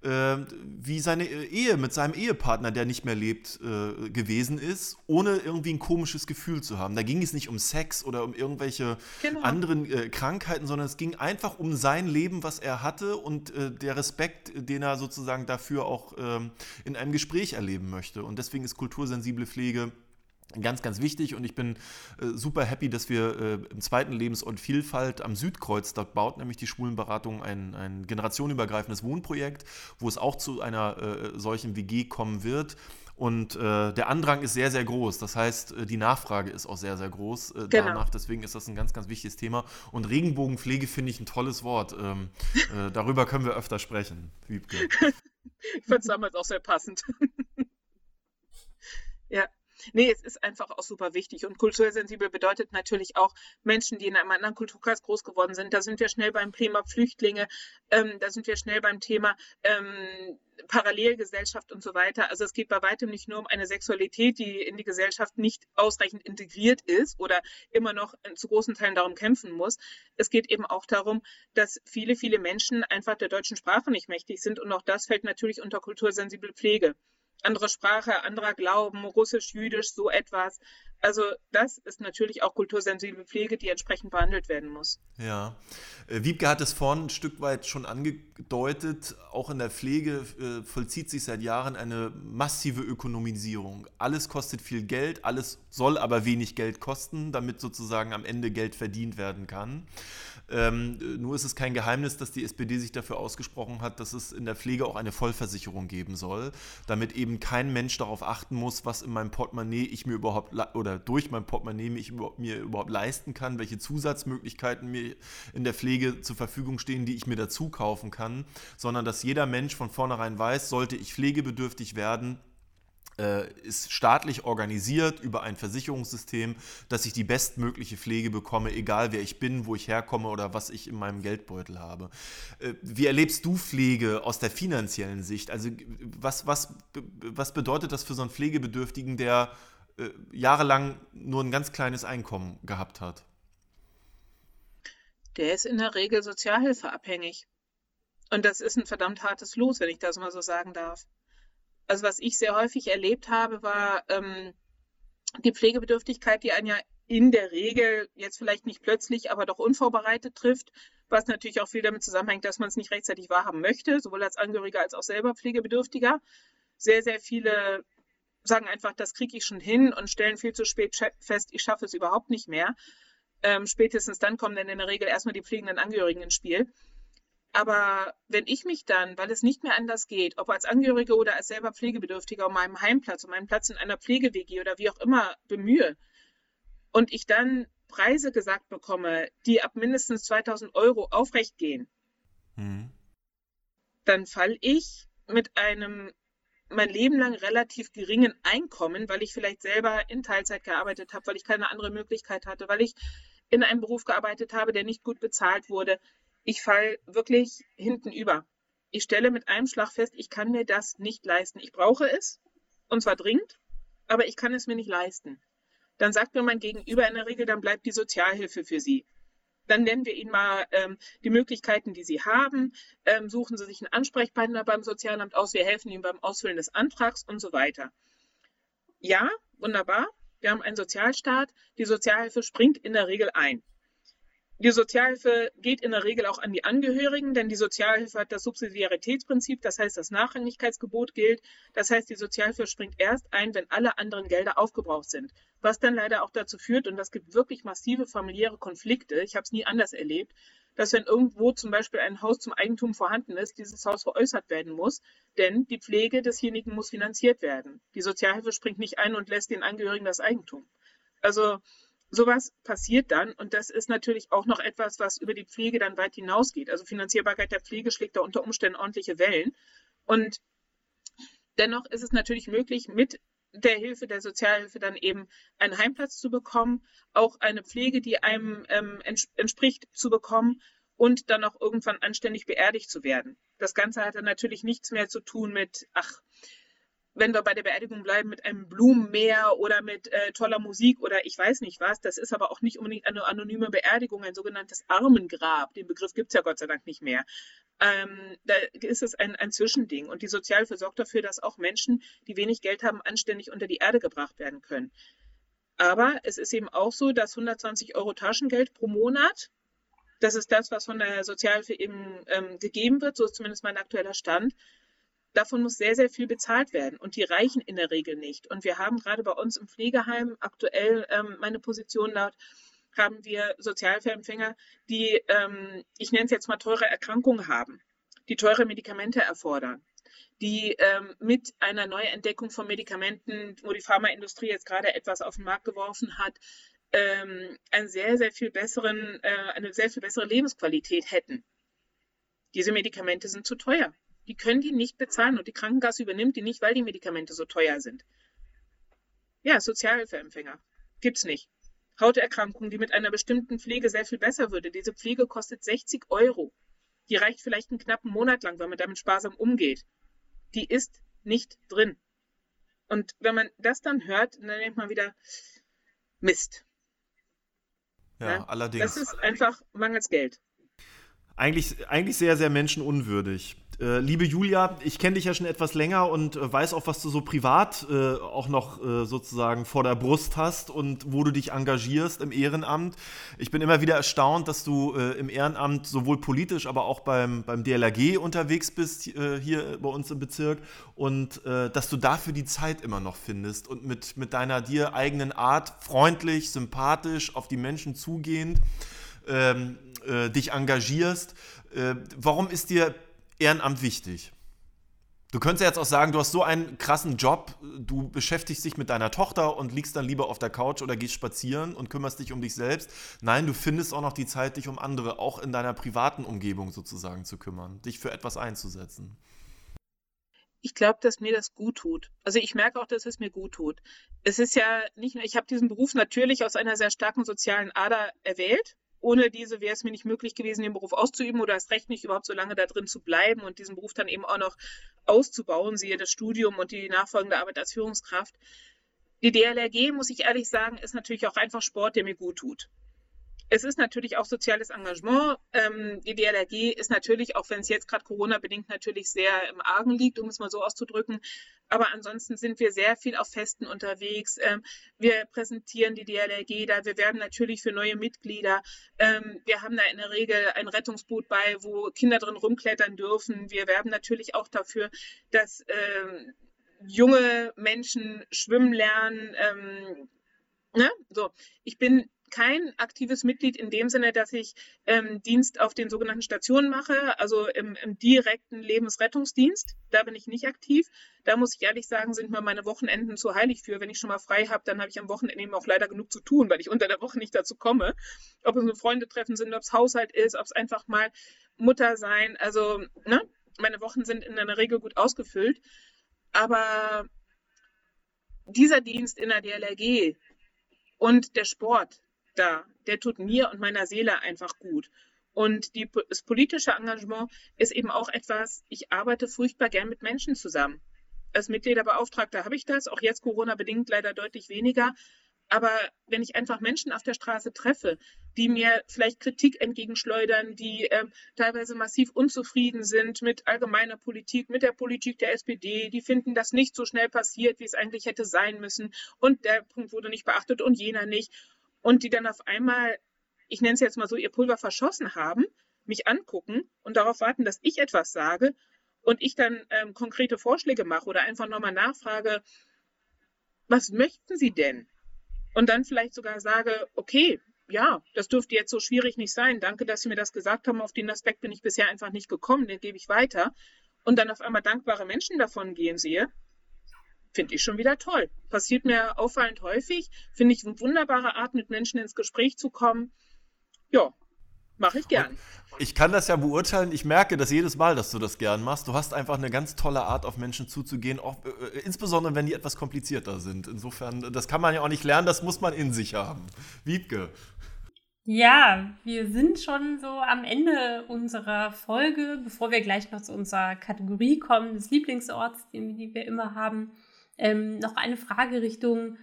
äh, wie seine Ehe mit seinem Ehepartner, der nicht mehr lebt, äh, gewesen ist, ohne irgendwie ein komisches Gefühl zu haben. Da ging es nicht um Sex oder um irgendwelche genau. anderen äh, Krankheiten, sondern es ging einfach um sein Leben, was er hatte und äh, der Respekt, den er sozusagen dafür auch ähm, in einem Gespräch erleben möchte. Und deswegen ist kultursensible Pflege Ganz, ganz wichtig und ich bin äh, super happy, dass wir äh, im zweiten Lebensort Vielfalt am Südkreuz, dort baut nämlich die Schwulenberatung ein, ein generationenübergreifendes Wohnprojekt, wo es auch zu einer äh, solchen WG kommen wird. Und äh, der Andrang ist sehr, sehr groß. Das heißt, äh, die Nachfrage ist auch sehr, sehr groß äh, genau. danach. Deswegen ist das ein ganz, ganz wichtiges Thema. Und Regenbogenpflege finde ich ein tolles Wort. Ähm, äh, darüber können wir öfter sprechen, Wiebke. ich fand es damals auch sehr passend. ja. Nee, es ist einfach auch super wichtig. Und kultursensibel bedeutet natürlich auch Menschen, die in einem anderen Kulturkreis groß geworden sind. Da sind wir schnell beim Thema Flüchtlinge, ähm, da sind wir schnell beim Thema ähm, Parallelgesellschaft und so weiter. Also es geht bei weitem nicht nur um eine Sexualität, die in die Gesellschaft nicht ausreichend integriert ist oder immer noch zu großen Teilen darum kämpfen muss. Es geht eben auch darum, dass viele, viele Menschen einfach der deutschen Sprache nicht mächtig sind und auch das fällt natürlich unter kultursensible Pflege andere Sprache, anderer Glauben, Russisch, Jüdisch, so etwas. Also das ist natürlich auch kultursensible Pflege, die entsprechend behandelt werden muss. Ja, äh, Wiebke hat es vorhin ein Stück weit schon angedeutet, auch in der Pflege äh, vollzieht sich seit Jahren eine massive Ökonomisierung. Alles kostet viel Geld, alles soll aber wenig Geld kosten, damit sozusagen am Ende Geld verdient werden kann. Ähm, nur ist es kein Geheimnis, dass die SPD sich dafür ausgesprochen hat, dass es in der Pflege auch eine Vollversicherung geben soll, damit eben kein Mensch darauf achten muss, was in meinem Portemonnaie ich mir überhaupt oder durch mein Portemonnaie ich mir überhaupt leisten kann, welche Zusatzmöglichkeiten mir in der Pflege zur Verfügung stehen, die ich mir dazu kaufen kann, sondern dass jeder Mensch von vornherein weiß, sollte ich pflegebedürftig werden, äh, ist staatlich organisiert über ein Versicherungssystem, dass ich die bestmögliche Pflege bekomme, egal wer ich bin, wo ich herkomme oder was ich in meinem Geldbeutel habe. Äh, wie erlebst du Pflege aus der finanziellen Sicht? Also was, was, was bedeutet das für so einen Pflegebedürftigen, der äh, jahrelang nur ein ganz kleines Einkommen gehabt hat? Der ist in der Regel sozialhilfeabhängig. Und das ist ein verdammt hartes Los, wenn ich das mal so sagen darf also was ich sehr häufig erlebt habe, war ähm, die Pflegebedürftigkeit, die einen ja in der Regel jetzt vielleicht nicht plötzlich, aber doch unvorbereitet trifft, was natürlich auch viel damit zusammenhängt, dass man es nicht rechtzeitig wahrhaben möchte, sowohl als Angehöriger als auch selber Pflegebedürftiger. Sehr, sehr viele sagen einfach, das kriege ich schon hin und stellen viel zu spät fest, ich schaffe es überhaupt nicht mehr. Ähm, spätestens dann kommen dann in der Regel erstmal die pflegenden Angehörigen ins Spiel. Aber wenn ich mich dann, weil es nicht mehr anders geht, ob als Angehörige oder als selber Pflegebedürftiger um meinen Heimplatz, um meinen Platz in einer Pflege-WG oder wie auch immer bemühe und ich dann Preise gesagt bekomme, die ab mindestens 2000 Euro aufrecht gehen, mhm. dann falle ich mit einem mein Leben lang relativ geringen Einkommen, weil ich vielleicht selber in Teilzeit gearbeitet habe, weil ich keine andere Möglichkeit hatte, weil ich in einem Beruf gearbeitet habe, der nicht gut bezahlt wurde, ich falle wirklich hinten über. Ich stelle mit einem Schlag fest, ich kann mir das nicht leisten. Ich brauche es, und zwar dringend, aber ich kann es mir nicht leisten. Dann sagt mir mein Gegenüber in der Regel, dann bleibt die Sozialhilfe für Sie. Dann nennen wir Ihnen mal ähm, die Möglichkeiten, die Sie haben. Ähm, suchen Sie sich einen Ansprechpartner beim Sozialamt aus. Wir helfen Ihnen beim Ausfüllen des Antrags und so weiter. Ja, wunderbar. Wir haben einen Sozialstaat. Die Sozialhilfe springt in der Regel ein. Die Sozialhilfe geht in der Regel auch an die Angehörigen, denn die Sozialhilfe hat das Subsidiaritätsprinzip, das heißt, das Nachrangigkeitsgebot gilt. Das heißt, die Sozialhilfe springt erst ein, wenn alle anderen Gelder aufgebraucht sind. Was dann leider auch dazu führt, und das gibt wirklich massive familiäre Konflikte, ich habe es nie anders erlebt, dass wenn irgendwo zum Beispiel ein Haus zum Eigentum vorhanden ist, dieses Haus veräußert werden muss, denn die Pflege desjenigen muss finanziert werden. Die Sozialhilfe springt nicht ein und lässt den Angehörigen das Eigentum. Also sowas passiert dann und das ist natürlich auch noch etwas, was über die Pflege dann weit hinausgeht. Also Finanzierbarkeit der Pflege schlägt da unter Umständen ordentliche Wellen. Und dennoch ist es natürlich möglich, mit der Hilfe der Sozialhilfe dann eben einen Heimplatz zu bekommen, auch eine Pflege, die einem ähm, entspricht, zu bekommen und dann auch irgendwann anständig beerdigt zu werden. Das Ganze hat dann natürlich nichts mehr zu tun mit, ach, wenn wir bei der Beerdigung bleiben, mit einem Blumenmeer oder mit äh, toller Musik oder ich weiß nicht was. Das ist aber auch nicht unbedingt eine anonyme Beerdigung, ein sogenanntes Armengrab. Den Begriff gibt es ja Gott sei Dank nicht mehr. Ähm, da ist es ein, ein Zwischending. Und die Sozialhilfe sorgt dafür, dass auch Menschen, die wenig Geld haben, anständig unter die Erde gebracht werden können. Aber es ist eben auch so, dass 120 Euro Taschengeld pro Monat, das ist das, was von der Sozialhilfe eben ähm, gegeben wird, so ist zumindest mein aktueller Stand, davon muss sehr, sehr viel bezahlt werden und die reichen in der Regel nicht. Und wir haben gerade bei uns im Pflegeheim aktuell ähm, meine Position laut, haben wir Sozialhilfeempfänger, die, ähm, ich nenne es jetzt mal teure Erkrankungen haben, die teure Medikamente erfordern, die ähm, mit einer Neuentdeckung von Medikamenten, wo die Pharmaindustrie jetzt gerade etwas auf den Markt geworfen hat, ähm, einen sehr, sehr viel besseren, äh, eine sehr viel bessere Lebensqualität hätten. Diese Medikamente sind zu teuer. Die können die nicht bezahlen und die Krankenkasse übernimmt die nicht, weil die Medikamente so teuer sind. Ja, Sozialhilfeempfänger. Gibt's nicht. Hauterkrankung, die mit einer bestimmten Pflege sehr viel besser würde. Diese Pflege kostet 60 Euro. Die reicht vielleicht einen knappen Monat lang, wenn man damit sparsam umgeht. Die ist nicht drin. Und wenn man das dann hört, dann denkt man wieder, Mist. Ja, ja, allerdings. Das ist einfach mangels Geld. Eigentlich, eigentlich sehr, sehr menschenunwürdig. Äh, liebe Julia, ich kenne dich ja schon etwas länger und äh, weiß auch, was du so privat äh, auch noch äh, sozusagen vor der Brust hast und wo du dich engagierst im Ehrenamt. Ich bin immer wieder erstaunt, dass du äh, im Ehrenamt sowohl politisch, aber auch beim, beim DLRG unterwegs bist, äh, hier bei uns im Bezirk, und dass du dafür die Zeit immer noch findest und mit, mit deiner dir eigenen Art freundlich, sympathisch, auf die Menschen zugehend ähm, dich engagierst. warum ist dir Ehrenamt wichtig? Du könntest jetzt auch sagen, du hast so einen krassen Job, du beschäftigst dich mit deiner Tochter und liegst dann lieber auf der Couch oder gehst spazieren und kümmerst dich um dich selbst. Nein, du findest auch noch die Zeit, dich um andere, auch in deiner privaten Umgebung sozusagen zu kümmern, dich für etwas einzusetzen. Ich glaube, dass mir das gut tut. Also ich merke auch, dass es mir gut tut. Es ist ja nicht nur, ich habe diesen Beruf natürlich aus einer sehr starken sozialen Ader erwählt ohne diese wäre es mir nicht möglich gewesen, den Beruf auszuüben oder das Recht nicht überhaupt so lange da drin zu bleiben und diesen Beruf dann eben auch noch auszubauen, siehe das Studium und die nachfolgende Arbeit als Führungskraft. Die DLRG, muss ich ehrlich sagen, ist natürlich auch einfach Sport, der mir gut tut. Es ist natürlich auch soziales Engagement. Ähm, die DLRG ist natürlich, auch wenn es jetzt gerade Corona-bedingt natürlich sehr im Argen liegt, um es mal so auszudrücken, aber ansonsten sind wir sehr viel auf Festen unterwegs. Ähm, wir präsentieren die DLRG da. Wir werden natürlich für neue Mitglieder. Ähm, wir haben da in der Regel ein Rettungsboot bei, wo Kinder drin rumklettern dürfen. Wir werben natürlich auch dafür, dass ähm, junge Menschen schwimmen lernen. Ähm, ne? So, ich bin kein aktives Mitglied in dem Sinne, dass ich ähm, Dienst auf den sogenannten Stationen mache, also im, im, direkten Lebensrettungsdienst. Da bin ich nicht aktiv. Da muss ich ehrlich sagen, sind mir meine Wochenenden zu heilig für. Wenn ich schon mal frei habe, dann habe ich am Wochenende eben auch leider genug zu tun, weil ich unter der Woche nicht dazu komme. Ob es nur Freunde treffen sind, ob es Haushalt ist, ob es einfach mal Mutter sein. Also, ne? Meine Wochen sind in einer Regel gut ausgefüllt. Aber dieser Dienst in der DLRG und der Sport, da, der tut mir und meiner Seele einfach gut. Und die, das politische Engagement ist eben auch etwas, ich arbeite furchtbar gern mit Menschen zusammen. Als Mitgliederbeauftragter habe ich das, auch jetzt Corona-bedingt leider deutlich weniger. Aber wenn ich einfach Menschen auf der Straße treffe, die mir vielleicht Kritik entgegenschleudern, die äh, teilweise massiv unzufrieden sind mit allgemeiner Politik, mit der Politik der SPD, die finden, dass nicht so schnell passiert, wie es eigentlich hätte sein müssen und der Punkt wurde nicht beachtet und jener nicht und die dann auf einmal, ich nenne es jetzt mal so, ihr Pulver verschossen haben, mich angucken und darauf warten, dass ich etwas sage und ich dann ähm, konkrete Vorschläge mache oder einfach nochmal nachfrage, was möchten Sie denn? Und dann vielleicht sogar sage, okay, ja, das dürfte jetzt so schwierig nicht sein. Danke, dass Sie mir das gesagt haben. Auf den Aspekt bin ich bisher einfach nicht gekommen. Den gebe ich weiter. Und dann auf einmal dankbare Menschen davon gehen sehe, finde ich schon wieder toll. Passiert mir auffallend häufig. Finde ich eine wunderbare Art, mit Menschen ins Gespräch zu kommen. Ja, mache ich gern. Und ich kann das ja beurteilen. Ich merke das jedes Mal, dass du das gern machst. Du hast einfach eine ganz tolle Art, auf Menschen zuzugehen, auch, äh, insbesondere wenn die etwas komplizierter sind. Insofern, das kann man ja auch nicht lernen, das muss man in sich haben. Wiebke. Ja, wir sind schon so am Ende unserer Folge, bevor wir gleich noch zu unserer Kategorie kommen, des Lieblingsorts, den, die wir immer haben ähm, noch eine Frage Richtung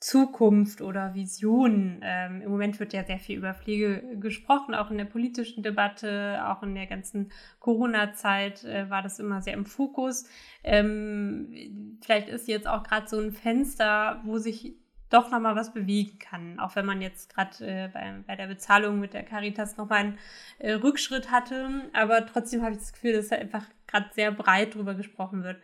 Zukunft oder Vision. Ähm, Im Moment wird ja sehr viel über Pflege gesprochen, auch in der politischen Debatte, auch in der ganzen Corona-Zeit äh, war das immer sehr im Fokus. Ähm, vielleicht ist jetzt auch gerade so ein Fenster, wo sich doch nochmal was bewegen kann. Auch wenn man jetzt gerade äh, bei, bei der Bezahlung mit der Caritas nochmal einen äh, Rückschritt hatte. Aber trotzdem habe ich das Gefühl, dass da einfach gerade sehr breit drüber gesprochen wird.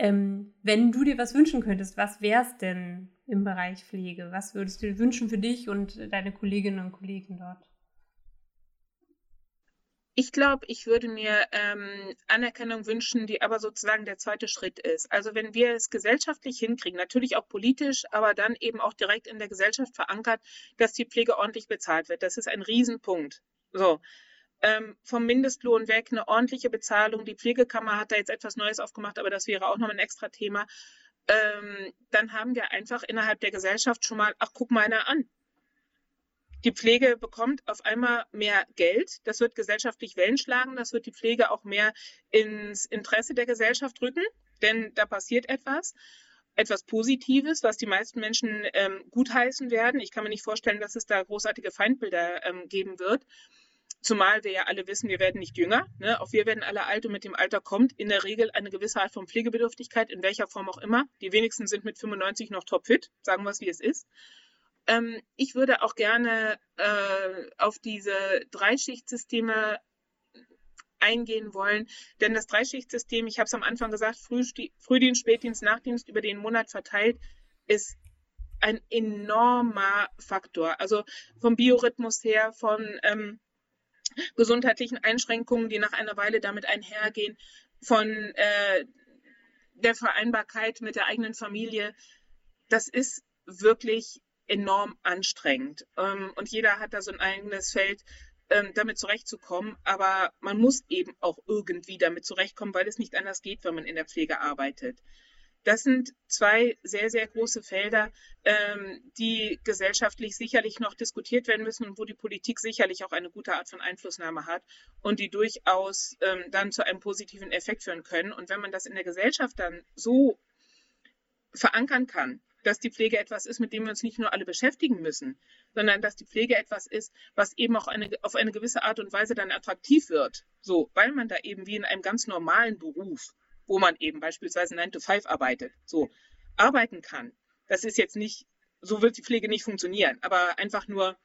Ähm, wenn du dir was wünschen könntest, was wäre es denn im Bereich Pflege? Was würdest du dir wünschen für dich und deine Kolleginnen und Kollegen dort? Ich glaube, ich würde mir ähm, Anerkennung wünschen, die aber sozusagen der zweite Schritt ist. Also wenn wir es gesellschaftlich hinkriegen, natürlich auch politisch, aber dann eben auch direkt in der Gesellschaft verankert, dass die Pflege ordentlich bezahlt wird. Das ist ein Riesenpunkt. So. Ähm, vom Mindestlohn weg eine ordentliche Bezahlung. Die Pflegekammer hat da jetzt etwas Neues aufgemacht, aber das wäre auch noch ein extra Thema. Ähm, dann haben wir einfach innerhalb der Gesellschaft schon mal, ach, guck mal einer an. Die Pflege bekommt auf einmal mehr Geld. Das wird gesellschaftlich Wellen schlagen. Das wird die Pflege auch mehr ins Interesse der Gesellschaft rücken, denn da passiert etwas. Etwas Positives, was die meisten Menschen ähm, gutheißen werden. Ich kann mir nicht vorstellen, dass es da großartige Feindbilder ähm, geben wird. Zumal wir ja alle wissen, wir werden nicht jünger. Ne? Auch wir werden alle alt und mit dem Alter kommt in der Regel eine gewisse Art von Pflegebedürftigkeit, in welcher Form auch immer. Die wenigsten sind mit 95 noch topfit, sagen wir es, wie es ist. Ähm, ich würde auch gerne äh, auf diese Dreischichtsysteme eingehen wollen, denn das Dreischichtsystem, ich habe es am Anfang gesagt, Frühdienst, Spätdienst, Nachtdienst über den Monat verteilt, ist ein enormer Faktor. Also vom Biorhythmus her, von ähm, gesundheitlichen Einschränkungen, die nach einer Weile damit einhergehen, von äh, der Vereinbarkeit mit der eigenen Familie. Das ist wirklich enorm anstrengend. Ähm, und jeder hat da so ein eigenes Feld, ähm, damit zurechtzukommen. Aber man muss eben auch irgendwie damit zurechtkommen, weil es nicht anders geht, wenn man in der Pflege arbeitet. Das sind zwei sehr, sehr große Felder, ähm, die gesellschaftlich sicherlich noch diskutiert werden müssen und wo die Politik sicherlich auch eine gute Art von Einflussnahme hat und die durchaus ähm, dann zu einem positiven Effekt führen können. Und wenn man das in der Gesellschaft dann so verankern kann, dass die Pflege etwas ist, mit dem wir uns nicht nur alle beschäftigen müssen, sondern dass die Pflege etwas ist, was eben auch eine, auf eine gewisse Art und Weise dann attraktiv wird. So, weil man da eben wie in einem ganz normalen Beruf, wo man eben beispielsweise 9 to 5 arbeitet, so arbeiten kann. Das ist jetzt nicht, so wird die Pflege nicht funktionieren, aber einfach nur,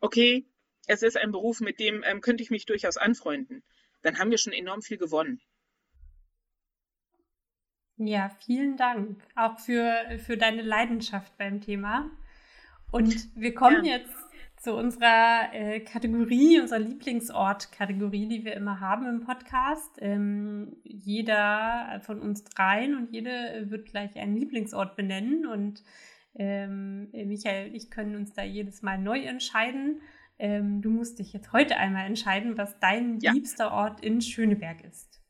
okay, es ist ein Beruf, mit dem ähm, könnte ich mich durchaus anfreunden. Dann haben wir schon enorm viel gewonnen. Ja, vielen Dank auch für, für deine Leidenschaft beim Thema. Und wir kommen ja. jetzt zu unserer äh, Kategorie, unserer Lieblingsort-Kategorie, die wir immer haben im Podcast. Ähm, jeder von uns dreien und jede wird gleich einen Lieblingsort benennen. Und ähm, Michael und ich können uns da jedes Mal neu entscheiden. Ähm, du musst dich jetzt heute einmal entscheiden, was dein ja. liebster Ort in Schöneberg ist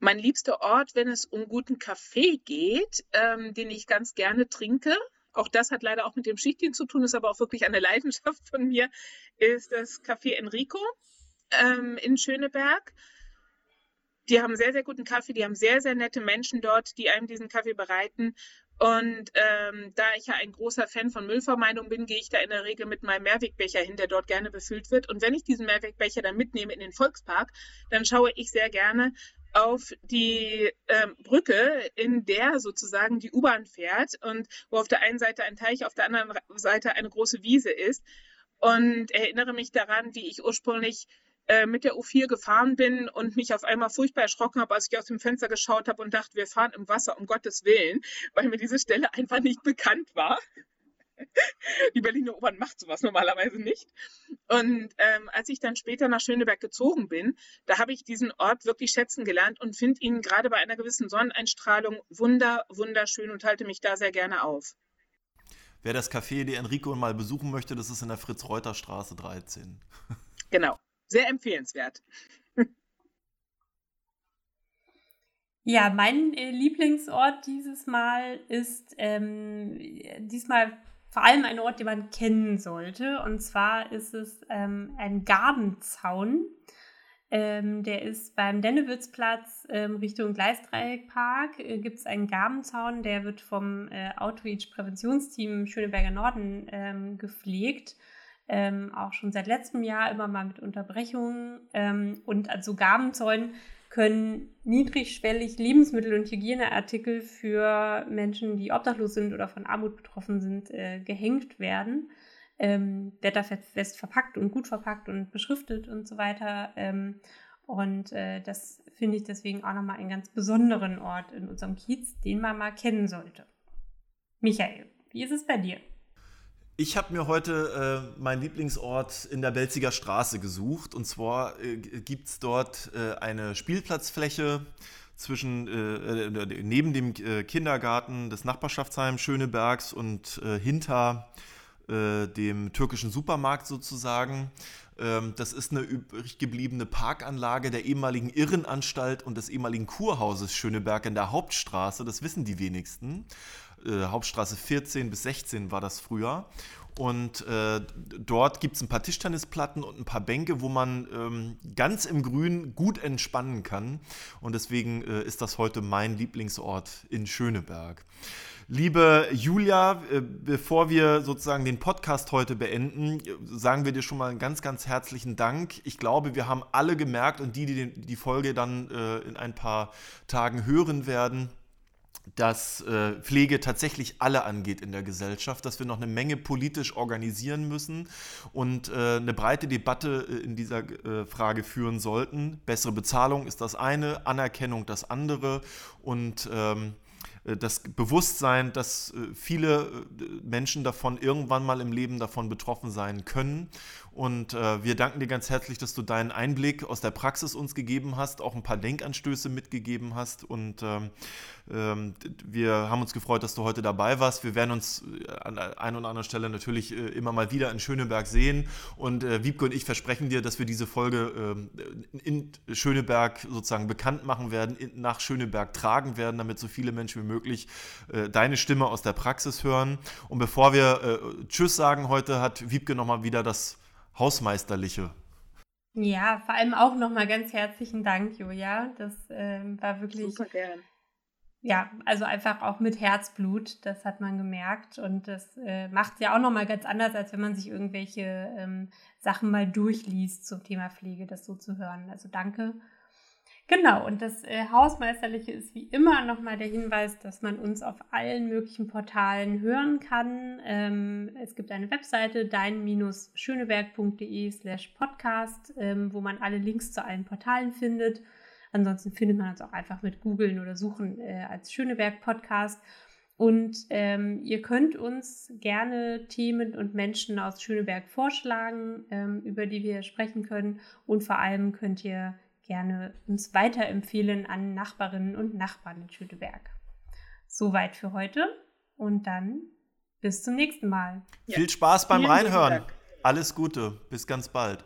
mein liebster Ort, wenn es um guten Kaffee geht, ähm, den ich ganz gerne trinke. Auch das hat leider auch mit dem Schichtdienst zu tun, ist aber auch wirklich eine Leidenschaft von mir, ist das Café Enrico ähm, in Schöneberg. Die haben sehr, sehr guten Kaffee, die haben sehr, sehr nette Menschen dort, die einem diesen Kaffee bereiten. Und ähm, da ich ja ein großer Fan von Müllvermeidung bin, gehe ich da in der Regel mit meinem Mehrwegbecher hin, der dort gerne befüllt wird. Und wenn ich diesen Mehrwegbecher dann mitnehme in den Volkspark, dann schaue ich sehr gerne, auf die ähm, Brücke, in der sozusagen die U-Bahn fährt und wo auf der einen Seite ein Teich, auf der anderen Seite eine große Wiese ist. Und erinnere mich daran, wie ich ursprünglich äh, mit der U4 gefahren bin und mich auf einmal furchtbar erschrocken habe, als ich aus dem Fenster geschaut habe und dachte, wir fahren im Wasser, um Gottes Willen, weil mir diese Stelle einfach nicht bekannt war. Die Berliner U-Bahn macht sowas normalerweise nicht. Und ähm, als ich dann später nach Schöneberg gezogen bin, da habe ich diesen Ort wirklich schätzen gelernt und finde ihn gerade bei einer gewissen Sonneneinstrahlung wunder, wunderschön und halte mich da sehr gerne auf. Wer das Café die Enrico mal besuchen möchte, das ist in der Fritz-Reuter-Straße 13. Genau, sehr empfehlenswert. Ja, mein äh, Lieblingsort dieses Mal ist ähm, diesmal vor allem ein Ort, den man kennen sollte. Und zwar ist es ähm, ein Gartenzaun. Ähm, der ist beim Dennewitzplatz ähm, Richtung Gleisdreieckpark. Äh, Gibt es einen Gabenzaun, der wird vom äh, Outreach-Präventionsteam Schöneberger Norden ähm, gepflegt. Ähm, auch schon seit letztem Jahr immer mal mit Unterbrechungen. Ähm, und also Gabenzäunen können niedrigschwellig Lebensmittel und Hygieneartikel für Menschen, die obdachlos sind oder von Armut betroffen sind, äh, gehängt werden. Ähm, wetterfest verpackt und gut verpackt und beschriftet und so weiter. Ähm, und äh, das finde ich deswegen auch nochmal einen ganz besonderen Ort in unserem Kiez, den man mal kennen sollte. Michael, wie ist es bei dir? Ich habe mir heute äh, meinen Lieblingsort in der Belziger Straße gesucht. Und zwar äh, gibt es dort äh, eine Spielplatzfläche zwischen, äh, äh, neben dem äh, Kindergarten des Nachbarschaftsheims Schönebergs und hinter dem türkischen Supermarkt sozusagen. Ähm, das ist eine übrig gebliebene Parkanlage der ehemaligen Irrenanstalt und des ehemaligen Kurhauses Schöneberg in der Hauptstraße. Das wissen die wenigsten. Äh, Hauptstraße 14 bis 16 war das früher. Und äh, dort gibt es ein paar Tischtennisplatten und ein paar Bänke, wo man ähm, ganz im Grün gut entspannen kann. Und deswegen äh, ist das heute mein Lieblingsort in Schöneberg. Liebe Julia, äh, bevor wir sozusagen den Podcast heute beenden, sagen wir dir schon mal einen ganz, ganz herzlichen Dank. Ich glaube, wir haben alle gemerkt und die, die die Folge dann äh, in ein paar Tagen hören werden, dass äh, Pflege tatsächlich alle angeht in der Gesellschaft, dass wir noch eine Menge politisch organisieren müssen und äh, eine breite Debatte äh, in dieser äh, Frage führen sollten. Bessere Bezahlung ist das eine, Anerkennung das andere und ähm, äh, das Bewusstsein, dass äh, viele Menschen davon irgendwann mal im Leben davon betroffen sein können. Und wir danken dir ganz herzlich, dass du deinen Einblick aus der Praxis uns gegeben hast, auch ein paar Denkanstöße mitgegeben hast. Und ähm, wir haben uns gefreut, dass du heute dabei warst. Wir werden uns an der einen oder anderen Stelle natürlich immer mal wieder in Schöneberg sehen. Und Wiebke und ich versprechen dir, dass wir diese Folge ähm, in Schöneberg sozusagen bekannt machen werden, nach Schöneberg tragen werden, damit so viele Menschen wie möglich äh, deine Stimme aus der Praxis hören. Und bevor wir äh, Tschüss sagen heute, hat Wiebke nochmal wieder das Hausmeisterliche. Ja, vor allem auch nochmal ganz herzlichen Dank, Julia. Das äh, war wirklich. Super gern. Ja, also einfach auch mit Herzblut, das hat man gemerkt. Und das äh, macht es ja auch nochmal ganz anders, als wenn man sich irgendwelche ähm, Sachen mal durchliest zum Thema Pflege, das so zu hören. Also danke Genau, und das äh, Hausmeisterliche ist wie immer nochmal der Hinweis, dass man uns auf allen möglichen Portalen hören kann. Ähm, es gibt eine Webseite dein-schöneberg.de slash podcast, ähm, wo man alle Links zu allen Portalen findet. Ansonsten findet man uns auch einfach mit googeln oder suchen äh, als Schöneberg Podcast. Und ähm, ihr könnt uns gerne Themen und Menschen aus Schöneberg vorschlagen, ähm, über die wir sprechen können. Und vor allem könnt ihr gerne uns weiterempfehlen an Nachbarinnen und Nachbarn in Schöneberg. Soweit für heute und dann bis zum nächsten Mal. Ja. Viel Spaß beim Vielen Reinhören. Alles Gute. Bis ganz bald.